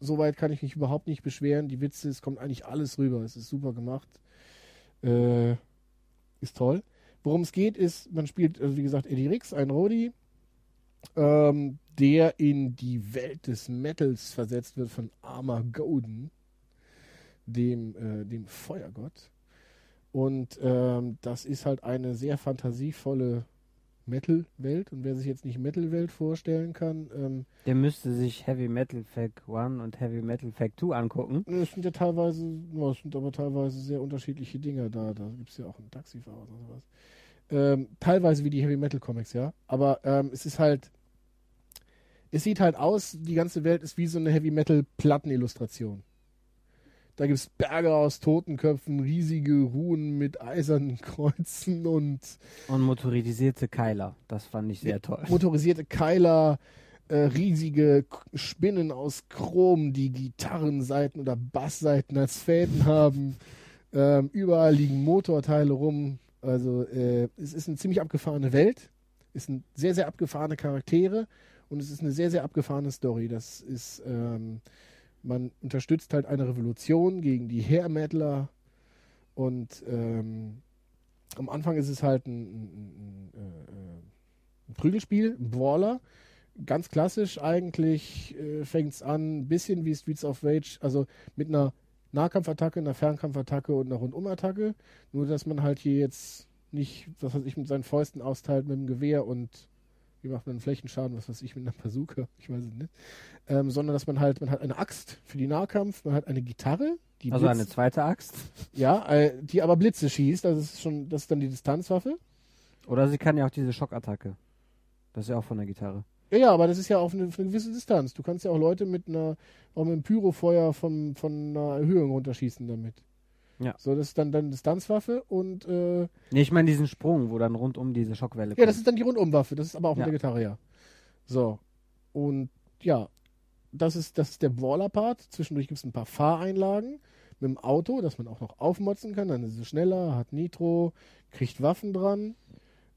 soweit kann ich mich überhaupt nicht beschweren. Die Witze, es kommt eigentlich alles rüber. Es ist super gemacht. Äh, ist toll. Worum es geht, ist, man spielt, also wie gesagt, Eddie Rix, ein Rodi, ähm, der in die Welt des Metals versetzt wird von Armageddon, dem, äh, dem Feuergott. Und ähm, das ist halt eine sehr fantasievolle Metal-Welt. Und wer sich jetzt nicht Metal-Welt vorstellen kann, ähm, Der müsste sich Heavy Metal Fact 1 und Heavy Metal Fact 2 angucken. es sind ja teilweise, es sind aber teilweise sehr unterschiedliche Dinge da. Da gibt es ja auch einen Taxifahrer oder sowas. Ähm, teilweise wie die Heavy Metal Comics, ja. Aber ähm, es ist halt, es sieht halt aus, die ganze Welt ist wie so eine Heavy Metal Plattenillustration. Da gibt es Berge aus Totenköpfen, riesige Ruhen mit eisernen <laughs> Kreuzen und Und motorisierte Keiler. Das fand ich sehr toll. motorisierte Keiler, äh, riesige Spinnen aus Chrom, die Gitarrenseiten oder Bassseiten als Fäden haben. Ähm, überall liegen Motorteile rum. Also äh, es ist eine ziemlich abgefahrene Welt. Es sind sehr, sehr abgefahrene Charaktere und es ist eine sehr, sehr abgefahrene Story. Das ist ähm, man unterstützt halt eine Revolution gegen die Hair Metaler und ähm, am Anfang ist es halt ein, ein, ein, äh, ein Prügelspiel, ein Brawler. Ganz klassisch eigentlich äh, fängt es an, ein bisschen wie Streets of Rage, also mit einer Nahkampfattacke, einer Fernkampfattacke und einer Rundumattacke. Nur, dass man halt hier jetzt nicht, was weiß ich, mit seinen Fäusten austeilt mit dem Gewehr und wie macht man einen Flächenschaden, was weiß ich, mit einer Bazooka, <laughs> ich weiß es nicht. Ähm, sondern dass man halt, man hat eine Axt für die Nahkampf, man hat eine Gitarre, die Also Blitz- eine zweite Axt. ja, äh, die aber Blitze schießt, das ist schon, das ist dann die Distanzwaffe. Oder sie kann ja auch diese Schockattacke. Das ist ja auch von der Gitarre. Ja, ja, aber das ist ja auf eine, auf eine gewisse Distanz. Du kannst ja auch Leute mit einer, auch mit einem Pyrofeuer vom, von einer Erhöhung runterschießen damit. Ja. So, das ist dann dann Distanzwaffe und äh, Nee, ich meine diesen Sprung, wo dann rundum diese Schockwelle ja, das ist dann die Rundumwaffe. Das ist aber auch Ja. mit der Gitarre, ja. So. Und ja, das ist, das ist der Brawler-Part. Zwischendurch gibt es ein paar Fahreinlagen mit dem Auto, dass man auch noch aufmotzen kann. Dann ist es schneller, hat Nitro, kriegt Waffen dran.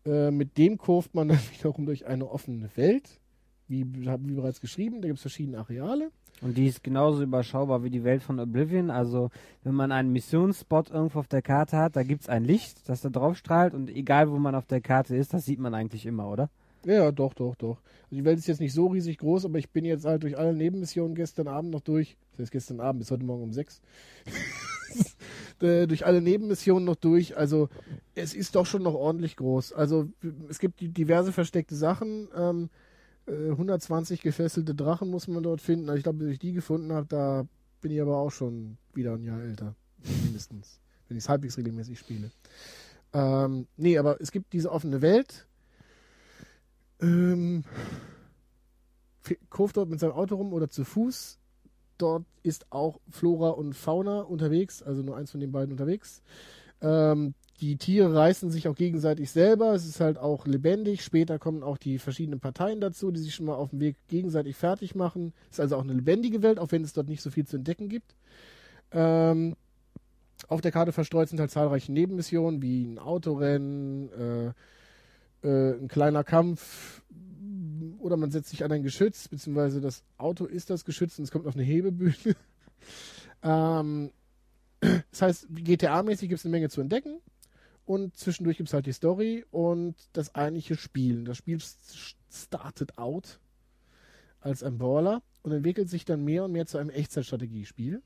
Äh, mit dem kurft man <laughs> dann wiederum durch eine offene Welt. Wie, wie bereits geschrieben, da gibt es verschiedene Areale. Und die ist genauso überschaubar wie die Welt von Oblivion. Also, wenn man einen Missionsspot irgendwo auf der Karte hat, da gibt's ein Licht, das da drauf strahlt und egal wo man auf der Karte ist, das sieht man eigentlich immer, oder? Ja, doch, doch, doch. Also die Welt ist jetzt nicht so riesig groß, aber ich bin jetzt halt durch alle Nebenmissionen gestern Abend noch durch. Das heißt gestern Abend bis heute Morgen um sechs. <laughs> äh, durch alle Nebenmissionen noch durch. Also es ist doch schon noch ordentlich groß. Also es gibt diverse versteckte Sachen. Ähm, äh, 120 gefesselte Drachen muss man dort finden. Also ich glaube, bis ich die gefunden habe, da bin ich aber auch schon wieder ein Jahr älter. <laughs> Mindestens. Wenn ich es halbwegs regelmäßig spiele. Ähm, nee, aber es gibt diese offene Welt. Ähm, kurft dort mit seinem Auto rum oder zu Fuß. Dort ist auch Flora und Fauna unterwegs, also nur eins von den beiden unterwegs. Ähm, die Tiere reißen sich auch gegenseitig selber. Es ist halt auch lebendig. Später kommen auch die verschiedenen Parteien dazu, die sich schon mal auf dem Weg gegenseitig fertig machen. Es ist also auch eine lebendige Welt, auch wenn es dort nicht so viel zu entdecken gibt. Ähm, auf der Karte verstreut sind halt zahlreiche Nebenmissionen, wie ein Autorennen, äh, äh, ein kleiner Kampf oder man setzt sich an ein Geschütz, beziehungsweise das Auto ist das Geschütz und es kommt auf eine Hebebühne. <laughs> ähm, das heißt, GTA-mäßig gibt es eine Menge zu entdecken und zwischendurch gibt es halt die Story und das eigentliche Spielen. Das Spiel startet out als ein Brawler und entwickelt sich dann mehr und mehr zu einem Echtzeitstrategiespiel.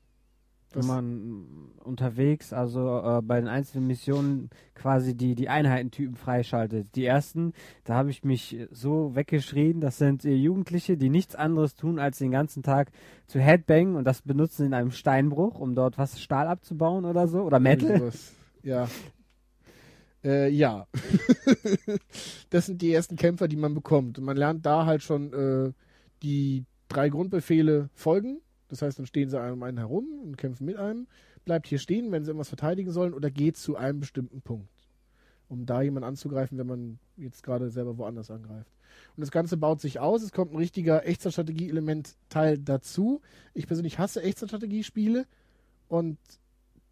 Wo Das- man unterwegs, also äh, bei den einzelnen Missionen quasi die, die Einheitentypen freischaltet. Die ersten, da habe ich mich so weggeschrien, das sind äh, Jugendliche, die nichts anderes tun, als den ganzen Tag zu Headbangen und das benutzen in einem Steinbruch, um dort was Stahl abzubauen oder so. Oder Metal. Ja. <laughs> Äh, ja. <laughs> das sind die ersten Kämpfer, die man bekommt. Und man lernt da halt schon äh, die drei Grundbefehle folgen. Das heißt, dann stehen sie um einen herum und kämpfen mit einem. Bleibt hier stehen, wenn sie irgendwas verteidigen sollen, oder geht zu einem bestimmten Punkt. Um da jemanden anzugreifen, wenn man jetzt gerade selber woanders angreift. Und das Ganze baut sich aus. Es kommt ein richtiger Echtzeitstrategie-Element-Teil dazu. Ich persönlich hasse Echtzeitstrategiespiele. Und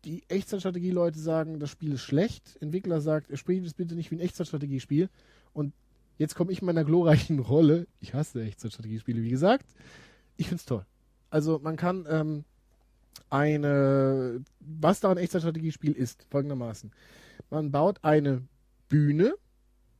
die Echtzeitstrategie-Leute sagen, das Spiel ist schlecht. Entwickler sagt, spielt es bitte nicht wie ein Echtzeitstrategiespiel. Und jetzt komme ich in meiner glorreichen Rolle. Ich hasse Echtzeitstrategiespiele, wie gesagt. Ich finde es toll. Also man kann ähm, eine, was da ein Echtzeitstrategiespiel ist, folgendermaßen. Man baut eine Bühne,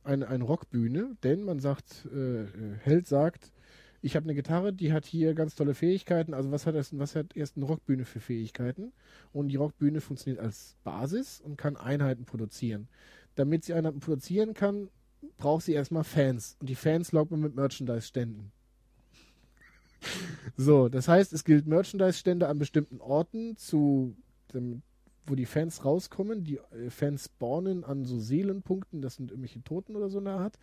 eine, eine Rockbühne, denn man sagt, äh, äh, Held sagt, ich habe eine Gitarre, die hat hier ganz tolle Fähigkeiten. Also was hat, das, was hat erst eine Rockbühne für Fähigkeiten? Und die Rockbühne funktioniert als Basis und kann Einheiten produzieren. Damit sie Einheiten produzieren kann, braucht sie erstmal Fans. Und die Fans lockt man mit Merchandise-Ständen. <laughs> So, das heißt, es gilt Merchandise-Stände an bestimmten Orten zu, dem, wo die Fans rauskommen. Die äh, Fans spawnen an so Seelenpunkten, das sind irgendwelche Toten oder so eine Art.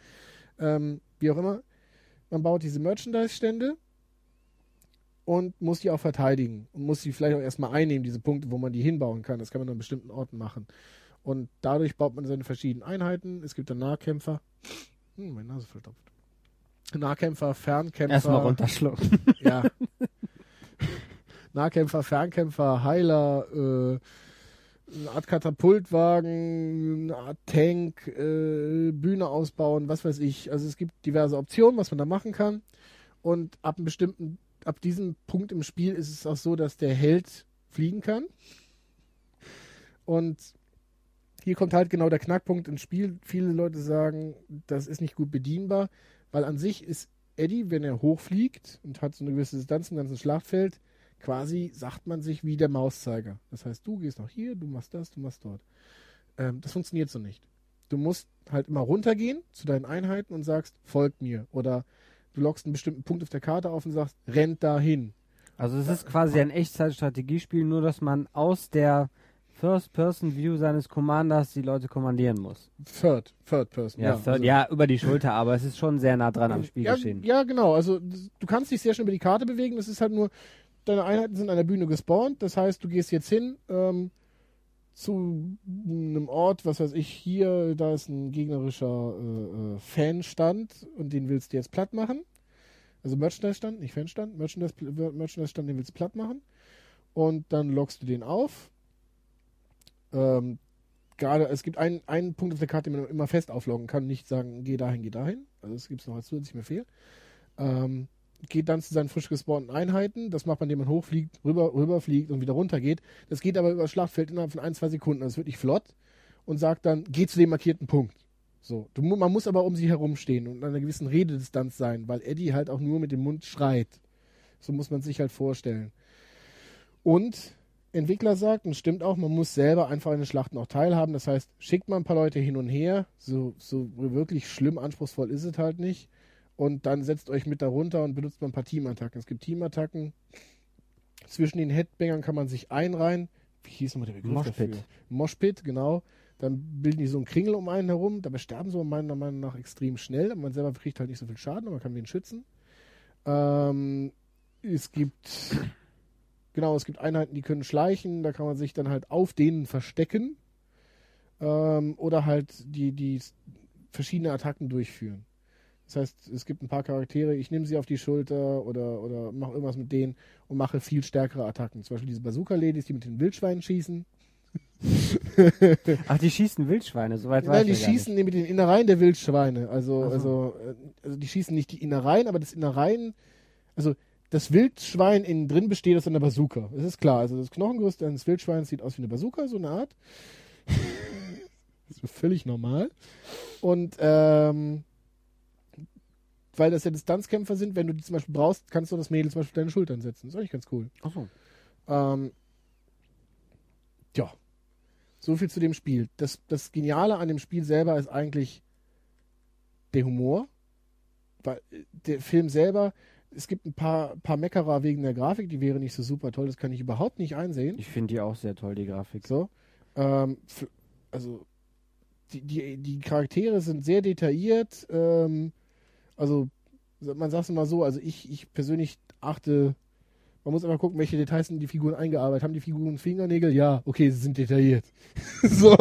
Ähm, wie auch immer. Man baut diese Merchandise-Stände und muss die auch verteidigen und muss sie vielleicht auch erstmal einnehmen, diese Punkte, wo man die hinbauen kann. Das kann man an bestimmten Orten machen. Und dadurch baut man seine verschiedenen Einheiten. Es gibt dann Nahkämpfer. Hm, meine Nase verstopft. Nahkämpfer, Fernkämpfer. Erstmal runterschlucken. Ja. <laughs> Nahkämpfer, Fernkämpfer, Heiler, äh, eine Art Katapultwagen, eine Art Tank, äh, Bühne ausbauen, was weiß ich. Also es gibt diverse Optionen, was man da machen kann. Und ab einem bestimmten, ab diesem Punkt im Spiel ist es auch so, dass der Held fliegen kann. Und hier kommt halt genau der Knackpunkt ins Spiel. Viele Leute sagen, das ist nicht gut bedienbar, weil an sich ist Eddie, wenn er hochfliegt und hat so eine gewisse Distanz im ganzen Schlachtfeld, quasi sagt man sich wie der Mauszeiger. Das heißt, du gehst noch hier, du machst das, du machst dort. Ähm, das funktioniert so nicht. Du musst halt immer runtergehen zu deinen Einheiten und sagst, folgt mir. Oder du lockst einen bestimmten Punkt auf der Karte auf und sagst, rennt dahin. Also es ist quasi ein Echtzeit-Strategiespiel, nur dass man aus der First-Person-View seines Commanders die Leute kommandieren muss. Third, Third Person. Ja, Ja, third, also- ja über die Schulter, aber es ist schon sehr nah dran am ja, Spielgeschehen. ja, genau. Also du kannst dich sehr schnell über die Karte bewegen. Das ist halt nur, deine Einheiten sind an der Bühne gespawnt. Das heißt, du gehst jetzt hin ähm, zu einem Ort, was weiß ich, hier, da ist ein gegnerischer äh, äh, Fanstand und den willst du jetzt platt machen. Also Merchandise-Stand, nicht Fanstand, Merchandise- Merchandise-Stand, den willst du platt machen. Und dann lockst du den auf. Ähm, gerade, es gibt einen, einen Punkt auf der Karte, den man immer fest aufloggen kann, nicht sagen, geh dahin, geh dahin. Also das gibt es noch als zusätzlich Befehl. Ähm, geht dann zu seinen frisch gespawnten Einheiten. Das macht man, indem man hochfliegt, rüber, rüberfliegt und wieder runtergeht. Das geht aber über das Schlachtfeld innerhalb von ein, zwei Sekunden. Das ist wirklich flott. Und sagt dann, geh zu dem markierten Punkt. So. Du, man muss aber um sie herumstehen und an einer gewissen Rededistanz sein, weil Eddie halt auch nur mit dem Mund schreit. So muss man sich halt vorstellen. Und Entwickler sagt, und stimmt auch, man muss selber einfach an den Schlachten auch teilhaben. Das heißt, schickt man ein paar Leute hin und her. So, so wirklich schlimm anspruchsvoll ist es halt nicht. Und dann setzt euch mit darunter und benutzt mal ein paar Teamattacken. Es gibt Teamattacken. Zwischen den Headbangern kann man sich einreihen. Wie hieß nochmal der Begriff Moshpit. dafür? Moshpit, genau. Dann bilden die so einen Kringel um einen herum. Dabei sterben sie meiner Meinung nach extrem schnell. Aber man selber kriegt halt nicht so viel Schaden, aber man kann den schützen. Ähm, es gibt genau, es gibt Einheiten, die können schleichen. Da kann man sich dann halt auf denen verstecken. Ähm, oder halt die, die verschiedene Attacken durchführen. Das heißt, es gibt ein paar Charaktere, ich nehme sie auf die Schulter oder, oder mache irgendwas mit denen und mache viel stärkere Attacken. Zum Beispiel diese Bazooka-Ladies, die mit den Wildschweinen schießen. Ach, die schießen Wildschweine, soweit weiß Nein, die ich ja gar schießen mit den Innereien der Wildschweine. Also, so. also, äh, also die schießen nicht die Innereien, aber das Innereien, also das Wildschwein innen drin besteht aus einer Bazooka. Das ist klar. Also das Knochengerüst eines Wildschweins sieht aus wie eine Bazooka, so eine Art. <laughs> das ist völlig normal. Und ähm, weil das ja Distanzkämpfer sind, wenn du die zum Beispiel brauchst, kannst du das Mädel zum Beispiel auf deine Schultern setzen. Das ist eigentlich ganz cool. Ach so. Ähm, ja, so viel zu dem Spiel. Das, das Geniale an dem Spiel selber ist eigentlich der Humor. Weil äh, der Film selber, es gibt ein paar, paar Meckerer wegen der Grafik, die wäre nicht so super toll, das kann ich überhaupt nicht einsehen. Ich finde die auch sehr toll, die Grafik. So. Ähm, also die, die, die Charaktere sind sehr detailliert. Ähm, also man sagt es mal so, also ich, ich persönlich achte, man muss einfach gucken, welche Details sind die Figuren eingearbeitet. Haben die Figuren Fingernägel? Ja, okay, sie sind detailliert. <laughs> so.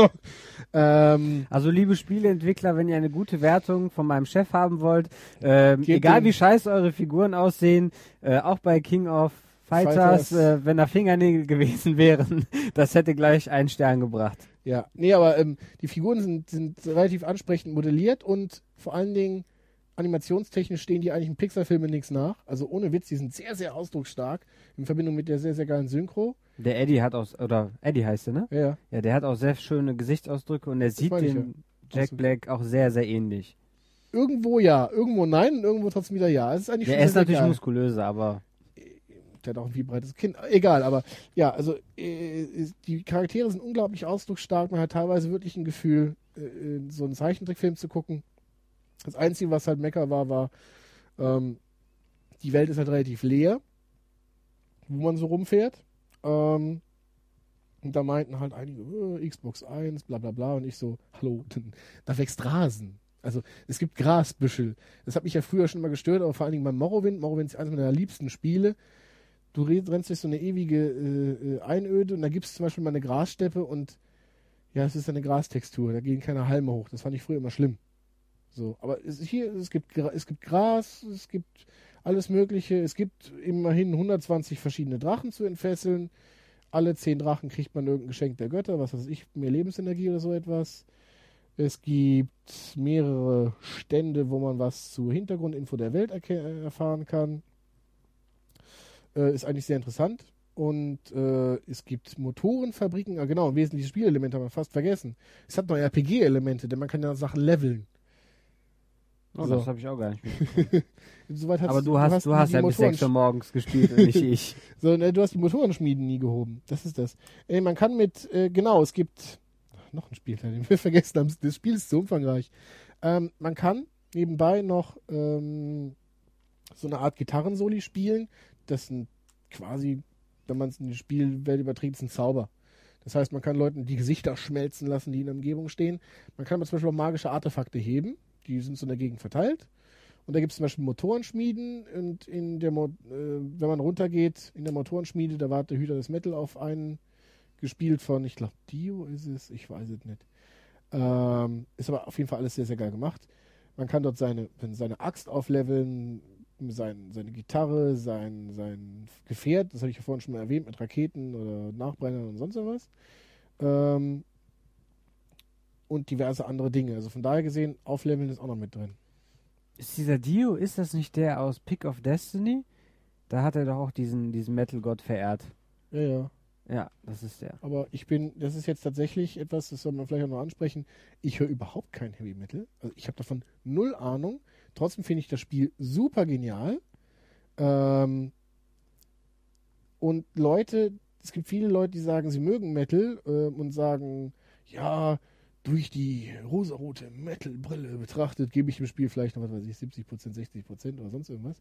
Ähm, Also liebe Spieleentwickler, wenn ihr eine gute Wertung von meinem Chef haben wollt, ähm, egal wie scheiße eure Figuren aussehen, äh, auch bei King of Fighters, Fighters. Äh, wenn da Fingernägel <laughs> gewesen wären, das hätte gleich einen Stern gebracht. ja, nee, aber ähm, die Figuren sind, sind relativ ansprechend modelliert und vor allen Dingen animationstechnisch stehen die eigentlich in Pixar-Filmen nichts nach. Also ohne Witz, die sind sehr, sehr ausdrucksstark in Verbindung mit der sehr, sehr geilen Synchro. Der Eddie hat auch, oder Eddie heißt er, ne? Ja, ja. Ja, der hat auch sehr schöne Gesichtsausdrücke und er sieht dem Jack so. Black auch sehr, sehr ähnlich. Irgendwo ja, irgendwo nein und irgendwo trotzdem wieder ja. Es ist eigentlich Der ist natürlich geil. muskulöser, aber Der hat auch ein viel breites Kind. Egal, aber ja, also äh, ist- die Charaktere sind unglaublich ausdrucksstark. Man hat teilweise wirklich ein Gefühl, äh, so einen Zeichentrickfilm zu gucken. Das Einzige, was halt Mecker war, war, ähm, die Welt ist halt relativ leer, wo man so rumfährt. Ähm, und da meinten halt einige, äh, Xbox 1, bla bla bla. Und ich so, hallo, <laughs> da wächst Rasen. Also es gibt Grasbüschel. Das hat mich ja früher schon immer gestört, aber vor allen Dingen beim Morrowind. Morrowind ist eines meiner liebsten Spiele. Du re- rennst durch so eine ewige äh, äh, Einöde und da gibt es zum Beispiel mal eine Grassteppe und ja, es ist eine Grastextur. Da gehen keine Halme hoch. Das fand ich früher immer schlimm. So, aber es, hier, es gibt, es gibt Gras, es gibt alles Mögliche. Es gibt immerhin 120 verschiedene Drachen zu entfesseln. Alle 10 Drachen kriegt man irgendein Geschenk der Götter, was weiß ich, mehr Lebensenergie oder so etwas. Es gibt mehrere Stände, wo man was zur Hintergrundinfo der Welt erke- erfahren kann. Äh, ist eigentlich sehr interessant. Und äh, es gibt Motorenfabriken, ah, genau, wesentliche Spielelemente haben wir fast vergessen. Es hat noch RPG-Elemente, denn man kann ja Sachen leveln. Oh, So. Das habe ich auch gar nicht. <laughs> Soweit hast Aber du hast, du hast die ja bis 6 Uhr morgens <laughs> gespielt und nicht ich. <laughs> So, ne, du hast die Motorenschmieden nie gehoben. Das ist das. Äh, man kann mit, äh, genau, es gibt ach, noch ein Spielteil, den wir vergessen haben. Das Spiel ist zu umfangreich. Ähm, man kann nebenbei noch ähm, so eine Art Gitarrensoli spielen. Das sind quasi, wenn man es in die Spielwelt überträgt, ist ein Zauber. Das heißt, man kann Leuten die Gesichter schmelzen lassen, die in der Umgebung stehen. Man kann aber zum Beispiel auch magische Artefakte heben. Die sind so in der Gegend verteilt. Und da gibt es zum Beispiel Motorenschmieden und in der Mo äh, wenn man runtergeht in der Motorenschmiede, da wartet der Hüter des Metal auf einen, gespielt von, ich glaube, Dio ist es, ich weiß es nicht. Ähm, ist aber auf jeden Fall alles sehr, sehr geil gemacht. Man kann dort seine, seine Axt aufleveln, sein, seine Gitarre, sein, sein Gefährt, das habe ich ja vorhin schon mal erwähnt, mit Raketen oder Nachbrennern und sonst was. Ähm, und diverse andere Dinge. Also von daher gesehen, Aufleveln ist auch noch mit drin. Ist dieser Dio, ist das nicht der aus Pick of Destiny? Da hat er doch auch diesen, diesen Metal-Gott verehrt. Ja, ja. Ja, das ist der. Aber ich bin, das ist jetzt tatsächlich etwas, das soll man vielleicht auch noch ansprechen. Ich höre überhaupt kein Heavy Metal. Also ich habe davon null Ahnung. Trotzdem finde ich das Spiel super genial. Ähm, und Leute, es gibt viele Leute, die sagen, sie mögen Metal äh, und sagen, ja, durch die rosarote Metal-Brille betrachtet, gebe ich dem Spiel vielleicht noch, was weiß ich, 70%, 60% oder sonst irgendwas.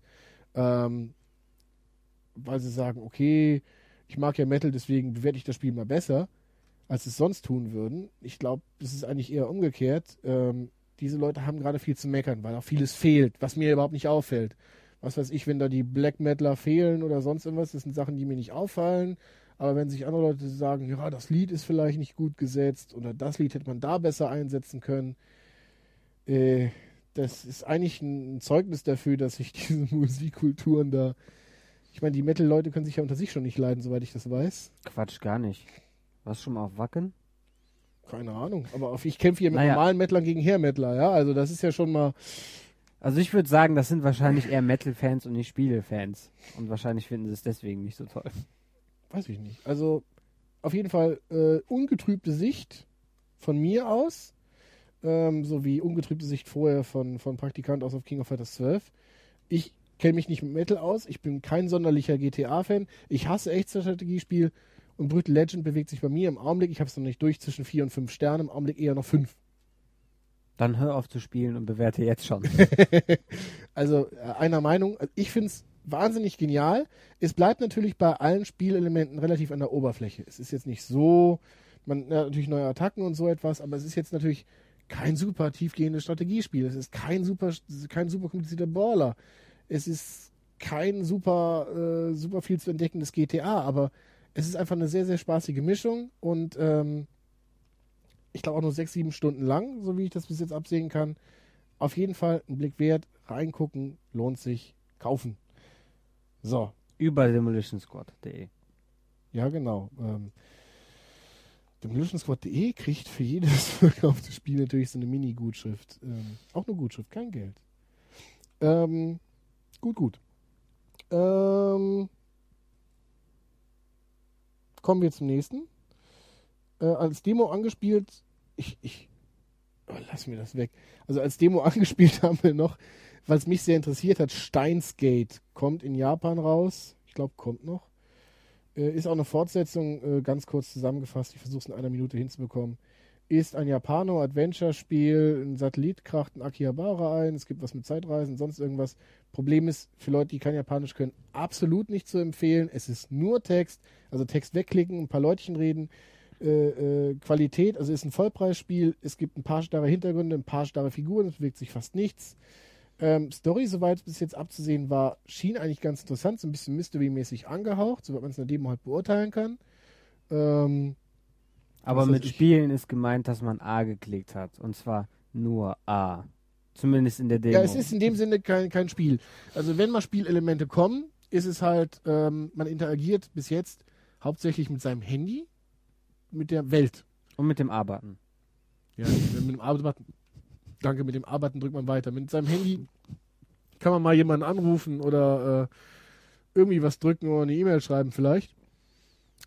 Ähm, weil sie sagen, okay, ich mag ja Metal, deswegen bewerte ich das Spiel mal besser, als es sonst tun würden. Ich glaube, es ist eigentlich eher umgekehrt. Ähm, diese Leute haben gerade viel zu meckern, weil auch vieles fehlt, was mir überhaupt nicht auffällt. Was weiß ich, wenn da die Black Metaler fehlen oder sonst irgendwas, das sind Sachen, die mir nicht auffallen. Aber wenn sich andere Leute sagen, ja, das Lied ist vielleicht nicht gut gesetzt oder das Lied hätte man da besser einsetzen können, äh, das ist eigentlich ein Zeugnis dafür, dass sich <laughs> diese Musikkulturen da. Ich meine, die Metal-Leute können sich ja unter sich schon nicht leiden, soweit ich das weiß. Quatsch, gar nicht. Warst du schon mal auf Wacken? Keine Ahnung. Aber auf, ich kämpfe hier mit Naja. normalen Metlern gegen Hair-Metaler, ja. Also das ist ja schon mal. Also ich würde sagen, das sind wahrscheinlich eher Metal-Fans und nicht Spiele-Fans. Und wahrscheinlich finden sie es deswegen nicht so toll. Weiß ich nicht. Also auf jeden Fall äh, ungetrübte Sicht von mir aus. Ähm, so wie ungetrübte Sicht vorher von, von Praktikant aus auf King of Fighters 12. Ich kenne mich nicht mit Metal aus. Ich bin kein sonderlicher GTA-Fan. Ich hasse Echtzeitstrategiespiel. Und Brutal Legend bewegt sich bei mir im Augenblick, ich habe es noch nicht durch, zwischen 4 und 5 Sternen, im Augenblick eher noch 5. Dann hör auf zu spielen und bewerte jetzt schon. <laughs> Also äh, einer Meinung, Also, ich finde es wahnsinnig genial. Es bleibt natürlich bei allen Spielelementen relativ an der Oberfläche. Es ist jetzt nicht so, man ja, natürlich neue Attacken und so etwas, aber es ist jetzt natürlich kein super tiefgehendes Strategiespiel. Es ist kein super, kein super komplizierter Baller. Es ist kein super, äh, super viel zu entdeckendes GTA, aber es ist einfach eine sehr, sehr spaßige Mischung und ähm, ich glaube auch nur sechs, sieben Stunden lang, so wie ich das bis jetzt absehen kann. Auf jeden Fall ein Blick wert, reingucken, lohnt sich, kaufen. So, Über demolitionsquad.de. ja genau. Ähm, DemolitionSquad.de kriegt für jedes <laughs> verkaufte Spiel natürlich so eine Mini-Gutschrift. Ähm, auch eine Gutschrift, kein Geld. Ähm, gut, gut. Ähm, kommen wir zum nächsten. Äh, als Demo angespielt, ich, ich oh, lass mir das weg. Also als Demo <laughs> angespielt haben wir noch, weil es mich sehr interessiert hat, Steins Gate kommt in Japan raus. Ich glaube, kommt noch. Äh, ist auch eine Fortsetzung, äh, ganz kurz zusammengefasst. Ich versuche es in einer Minute hinzubekommen. Ist ein Japano-Adventure-Spiel. Ein Satellit kracht in Akihabara ein. Es gibt was mit Zeitreisen, sonst irgendwas. Problem ist, für Leute, die kein Japanisch können, absolut nicht zu empfehlen. Es ist nur Text. Also Text wegklicken, ein paar Leutchen reden. Äh, äh, Qualität, also ist ein Vollpreisspiel. Es gibt ein paar starre Hintergründe, ein paar starre Figuren. Es bewegt sich fast nichts. Ähm, Story, soweit es bis jetzt abzusehen war, schien eigentlich ganz interessant, so ein bisschen Mystery-mäßig angehaucht, soweit man es in der Demo halt beurteilen kann. Ähm, Aber mit. Spielen ist gemeint, dass man A geklickt hat. Und zwar nur A. Zumindest in der Demo. ja, es ist in dem Sinne kein, kein Spiel. Also wenn mal Spielelemente kommen, ist es halt, ähm, man interagiert bis jetzt hauptsächlich mit seinem Handy, mit der Welt. Und mit dem A-Button. Ja, mit dem A-Button. Danke, mit dem A-Button drückt man weiter. Mit seinem Handy kann man mal jemanden anrufen oder irgendwie was drücken oder eine E-Mail schreiben vielleicht.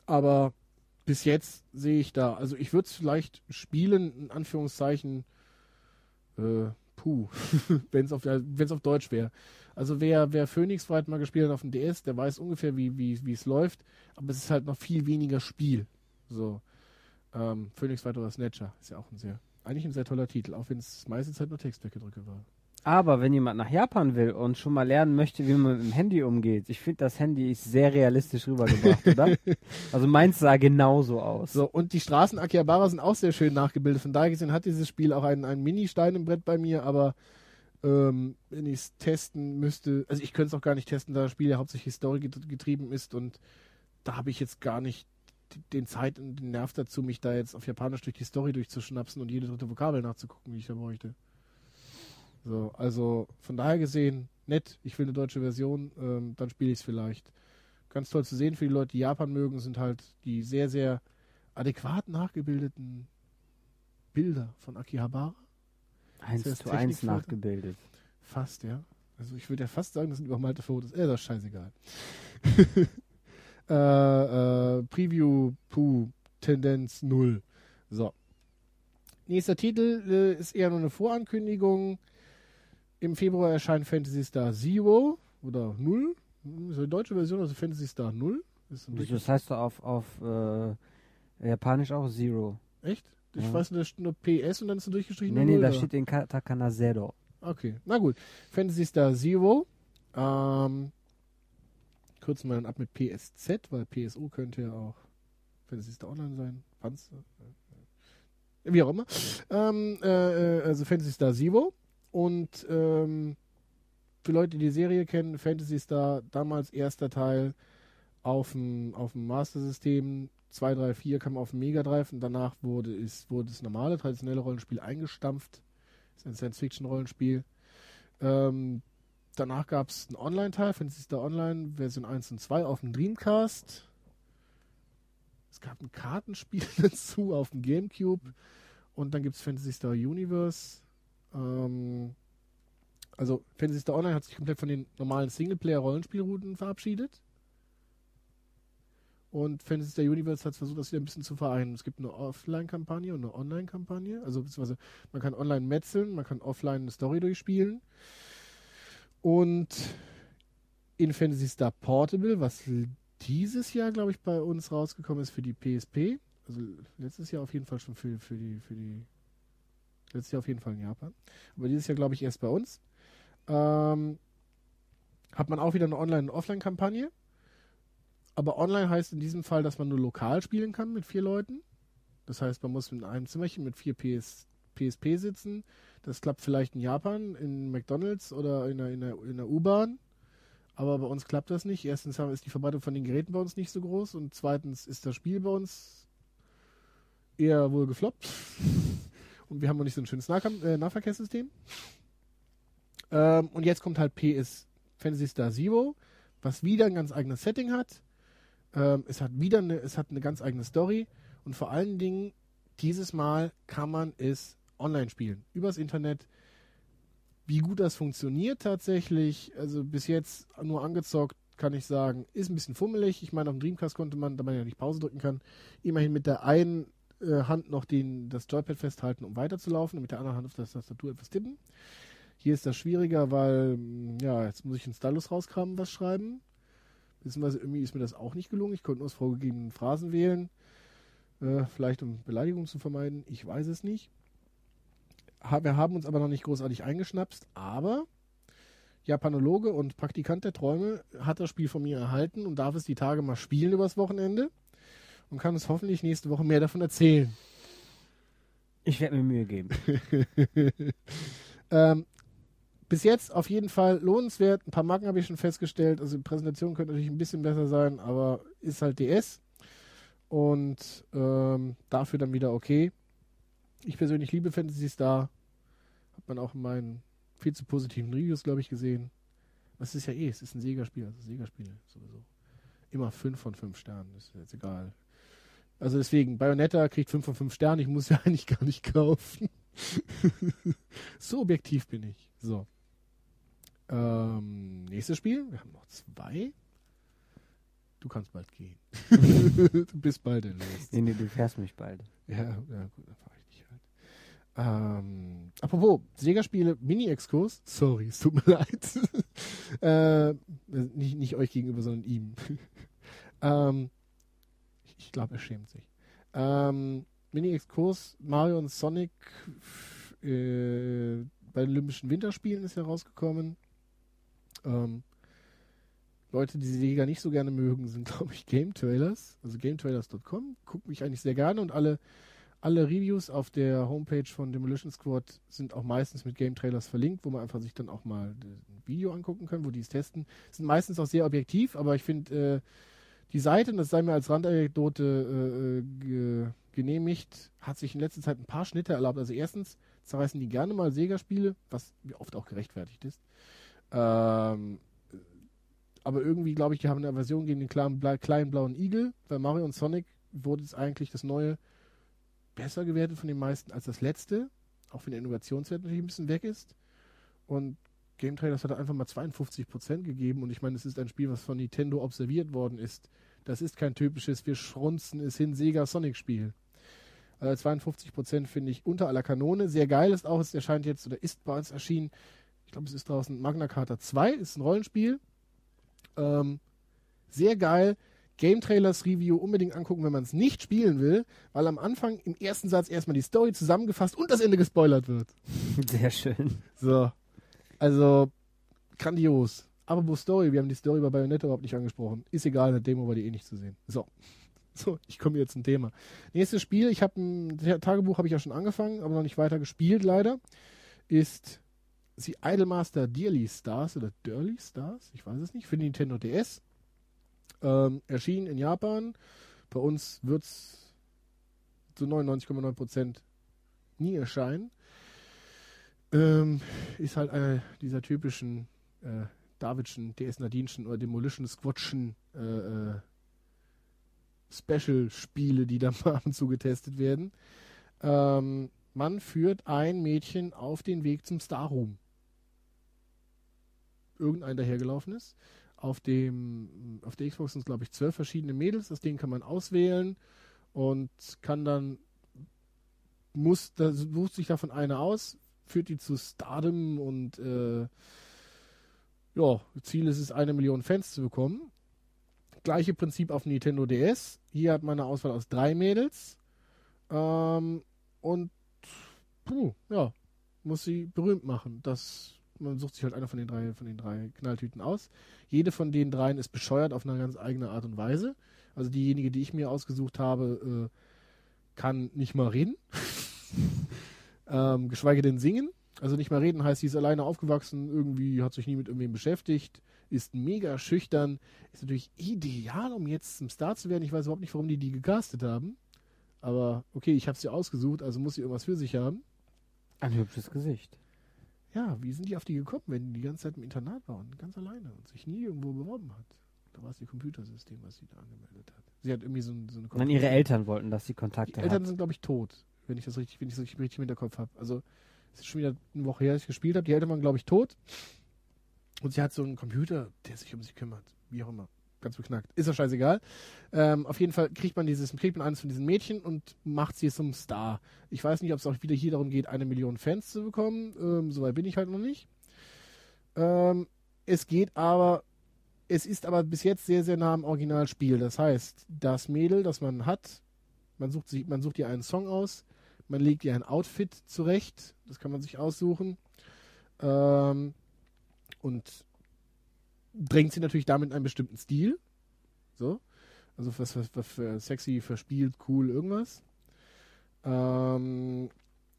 Aber bis jetzt sehe ich da, also ich würde es vielleicht spielen, in Anführungszeichen, äh, puh, <laughs> wenn es auf, wenn's auf Deutsch wäre. Also wer, wer Phoenix Wright mal gespielt hat auf dem DS, der weiß ungefähr, wie wie wie, es läuft, aber es ist halt noch viel weniger Spiel. So. Ähm, Phoenix Wright oder Snatcher ist ja auch ein sehr, eigentlich ein sehr toller Titel, auch wenn es meiste Zeit nur Textweggedrücke war. Aber wenn jemand nach Japan will und schon mal lernen möchte, wie man mit dem Handy umgeht, ich finde, das Handy ist sehr realistisch rübergebracht, oder? <laughs> Also meins sah genauso aus. So, und die Straßen Akihabara sind auch sehr schön nachgebildet. Von daher gesehen hat dieses Spiel auch einen, einen Mini-Stein im Brett bei mir, aber ähm, wenn ich es testen müsste, also ich könnte es auch gar nicht testen, da das Spiel ja hauptsächlich Story getrieben ist und da habe ich jetzt gar nicht den Zeit und den Nerv dazu, mich da jetzt auf Japanisch durch die Story durchzuschnapsen und jede dritte Vokabel nachzugucken, wie ich da bräuchte. So, also von daher gesehen, nett, ich will eine deutsche Version, ähm, dann spiele ich es vielleicht. Ganz toll zu sehen für die Leute, die Japan mögen, sind halt die sehr, sehr adäquat nachgebildeten Bilder von Akihabara. Eins zu eins nachgebildet. Fast, ja. Also ich würde ja fast sagen, das sind übermalte Fotos. Äh, das ist scheißegal. <laughs> äh, äh, Preview, Puh, Tendenz 0. So. Nächster Titel äh, ist eher nur eine Vorankündigung. Im Februar erscheint Fantasy Star Zero oder Null. Das ist eine deutsche Version, also Fantasy Star Null. Das, das heißt doch auf, auf äh, Japanisch auch Zero. Echt? Ich ja. weiß nicht, nur PS und dann ist du durchgestrichen. Nee, nee, da steht in Katakana Zero. Okay, na gut. Fantasy Star Zero. Ähm, kürzen wir dann ab mit PSZ, weil PSO könnte ja auch Fantasy Star Online sein. Panzer. Wie auch immer. Ähm, äh, äh also Fantasy Star Zero. Und ähm, für Leute, die die Serie kennen, Fantasy Star, damals erster Teil auf dem, auf dem Master System, 2, 3, 4 kam auf dem Mega Drive und danach wurde, ist, wurde das normale, traditionelle Rollenspiel eingestampft. Das ist ein Science-Fiction-Rollenspiel. Ähm, danach gab es einen Online-Teil, Fantasy Star Online, Version 1 und 2 auf dem Dreamcast. Es gab ein Kartenspiel <laughs> dazu auf dem Gamecube. Und dann gibt es Fantasy Star Universe ähm, also Fantasy Star Online hat sich komplett von den normalen Singleplayer-Rollenspielrouten verabschiedet. Und Fantasy Star Universe hat versucht, das wieder ein bisschen zu vereinen. Es gibt eine Offline-Kampagne und eine Online-Kampagne. Also beziehungsweise man kann online metzeln, man kann offline eine Story durchspielen. Und in Fantasy Star Portable, was dieses Jahr, glaube ich, bei uns rausgekommen ist für die PSP, also letztes Jahr auf jeden Fall schon für, für die, für die Letztes Jahr auf jeden Fall in Japan. Aber dieses Jahr, glaube ich, erst bei uns. Ähm, hat man auch wieder eine Online- und Offline-Kampagne. Aber online heißt in diesem Fall, dass man nur lokal spielen kann mit vier Leuten. Das heißt, man muss in einem Zimmerchen mit vier PS, PSP sitzen. Das klappt vielleicht in Japan, in McDonalds oder in der, in der, in der U-Bahn. Aber bei uns klappt das nicht. Erstens ist die Verbreitung von den Geräten bei uns nicht so groß und zweitens ist das Spiel bei uns eher wohl gefloppt. <laughs> Und wir haben noch nicht so ein schönes Nahkam äh, Nahverkehrssystem. Ähm, und jetzt kommt halt PS Fantasy Star Zero, was wieder ein ganz eigenes Setting hat. Ähm, es hat wieder eine, es hat eine ganz eigene Story. Und vor allen Dingen, dieses Mal kann man es online spielen. Übers Internet. Wie gut das funktioniert tatsächlich, also bis jetzt nur angezockt, kann ich sagen, ist ein bisschen fummelig. Ich meine, auf dem Dreamcast konnte man, da man ja nicht Pause drücken kann, immerhin mit der einen äh, Hand noch den, das Joypad festhalten, um weiterzulaufen und mit der anderen Hand auf der Tastatur etwas tippen. Hier ist das schwieriger, weil, mm, ja, jetzt muss ich einen Stylus rauskramen, was schreiben. Beziehungsweise irgendwie ist mir das auch nicht gelungen. Ich konnte nur aus vorgegebenen Phrasen wählen. Äh, vielleicht um Beleidigungen zu vermeiden. Ich weiß es nicht. Wir haben uns aber noch nicht großartig eingeschnapst, aber Japanologe und Praktikant der Träume hat das Spiel von mir erhalten und darf es die Tage mal spielen übers Wochenende und kann uns hoffentlich nächste Woche mehr davon erzählen. Ich werde mir Mühe geben. <laughs> ähm, bis jetzt auf jeden Fall lohnenswert. Ein paar Marken habe ich schon festgestellt. Also die Präsentation könnte natürlich ein bisschen besser sein, aber ist halt DS. Und ähm, dafür dann wieder okay. Ich persönlich liebe Fantasy Star. Hat man auch in meinen viel zu positiven Reviews, glaube ich, gesehen. Das ist ja eh, es ist ein Sega-Spiel, also Sega-Spiele sowieso. Immer 5 von 5 Sternen, ist jetzt egal. Also deswegen, Bayonetta kriegt 5 von 5 Sternen, ich muss ja <laughs> eigentlich gar nicht kaufen. <laughs> so objektiv bin ich. So. Ähm, nächstes Spiel, wir haben noch zwei. Du kannst bald gehen. <laughs> du bist bald erlöst. Nee, nee, du fährst mich bald. Ja, ja gut, dann fahre ich. Ähm, apropos, Sega-Spiele, Mini-Exkurs. Sorry, es tut mir <laughs> leid. äh, nicht, nicht euch gegenüber, sondern ihm. <laughs> ähm, ich glaube, er schämt sich. Ähm, Mini-Exkurs, Mario und Sonic äh, bei den Olympischen Winterspielen ist herausgekommen. Ähm, Leute, die Sega nicht so gerne mögen, sind, <laughs> glaube ich, Game Trailers. Also GameTrailers.com. Gucke mich eigentlich sehr gerne und alle, alle Reviews auf der Homepage von Demolition Squad sind auch meistens mit Game Trailers verlinkt, wo man einfach sich dann auch mal ein Video angucken kann, wo die es testen. Sind meistens auch sehr objektiv, aber ich finde äh, die Seite, und das sei mir als Randanekdote äh, äh, ge genehmigt, hat sich in letzter Zeit ein paar Schnitte erlaubt. Also erstens zerreißen die gerne mal Sega-Spiele, was oft auch gerechtfertigt ist. Ähm, aber irgendwie glaube ich, die haben eine Version gegen den kleinen, kleinen blauen Igel. Bei Mario und Sonic wurde es eigentlich das neue besser gewertet von den meisten als das letzte. Auch wenn der Innovationswert natürlich ein bisschen weg ist. Und Game Trailers hat einfach mal 52% gegeben. Und ich meine, es ist ein Spiel, was von Nintendo observiert worden ist. Das ist kein typisches, wir schrunzen es hin, Sega Sonic Spiel. Äh, 52% finde ich unter aller Kanone. Sehr geil ist auch, es erscheint jetzt oder ist bei uns erschienen. Ich glaube, es ist draußen Magna Carta 2, ist ein Rollenspiel. Ähm, sehr geil. Game Trailers Review unbedingt angucken, wenn man es nicht spielen will, weil am Anfang im ersten Satz erstmal die Story zusammengefasst und das Ende gespoilert wird. <laughs> Sehr schön. So. Also, grandios. Aber wo Story? Wir haben die Story bei Bayonetta überhaupt nicht angesprochen. Ist egal, in der Demo war die eh nicht zu sehen. So. <laughs> So, ich komme jetzt zum Thema. Nächstes Spiel, ich habe ein Tagebuch habe ich ja schon angefangen, aber noch nicht weiter gespielt leider, ist The Idolmaster Dearly Stars oder Dirly Stars, ich weiß es nicht, für Nintendo DS. Ähm, erschien in Japan. Bei uns wird es zu 99,9% nie erscheinen. Ähm, ist halt einer dieser typischen äh, Davidschen, DS Nadinschen oder Demolition Squatschen äh, äh, Special-Spiele, die da <laughs> mal ab und zu getestet werden. Ähm, man führt ein Mädchen auf den Weg zum Star Room. Irgendein dahergelaufen ist. Auf dem, auf der Xbox sind es, glaube ich, zwölf verschiedene Mädels. Das Ding kann man auswählen und kann dann, muss, da sucht sich davon eine aus, führt die zu Stardom und äh, ja, Ziel ist es, eine Million Fans zu bekommen. Gleiche Prinzip auf Nintendo DS. Hier hat man eine Auswahl aus drei Mädels. Ähm, und puh, ja, muss sie berühmt machen. Das, man sucht sich halt einer von den drei, von den drei Knalltüten aus. Jede von den dreien ist bescheuert auf eine ganz eigene Art und Weise. Also diejenige, die ich mir ausgesucht habe, äh, kann nicht mal reden. <laughs> ähm, geschweige denn singen. Also nicht mal reden heißt, sie ist alleine aufgewachsen, irgendwie hat sich nie mit irgendwem beschäftigt, ist mega schüchtern, ist natürlich ideal, um jetzt zum Star zu werden. Ich weiß überhaupt nicht, warum die die gecastet haben. Aber okay, ich habe sie ausgesucht, also muss sie irgendwas für sich haben. Ein hübsches Gesicht. Ja, wie sind die auf die gekommen, wenn die die ganze Zeit im Internat waren, ganz alleine und sich nie irgendwo beworben hat? Da war es ihr Computersystem, was sie da angemeldet hat. Sie hat irgendwie so, so eine Nein, ihre Eltern wollten, dass sie Kontakte Die Eltern hat. sind, glaube ich, tot, wenn ich das richtig, wenn ich das richtig im Hinterkopf habe. Also es ist schon wieder eine Woche her, dass ich gespielt habe. Die Eltern waren, glaube ich, tot. Und sie hat so einen Computer, der sich um sie kümmert. Wie auch immer. Ganz beknackt. Ist ja scheißegal. Ähm, auf jeden Fall kriegt man dieses, kriegt man eines von diesen Mädchen und macht sie zum Star. Ich weiß nicht, ob es auch wieder hier darum geht, eine Million Fans zu bekommen. Ähm, Soweit bin ich halt noch nicht. Ähm, es geht aber, es ist aber bis jetzt sehr, sehr nah am Originalspiel. Das heißt, das Mädel, das man hat, man sucht sich, man sucht ihr einen Song aus, man legt ihr ein Outfit zurecht, das kann man sich aussuchen. Ähm, und drängt sie natürlich damit in einen bestimmten Stil. So. Also was, was, was für sexy, verspielt, cool, irgendwas. Ähm,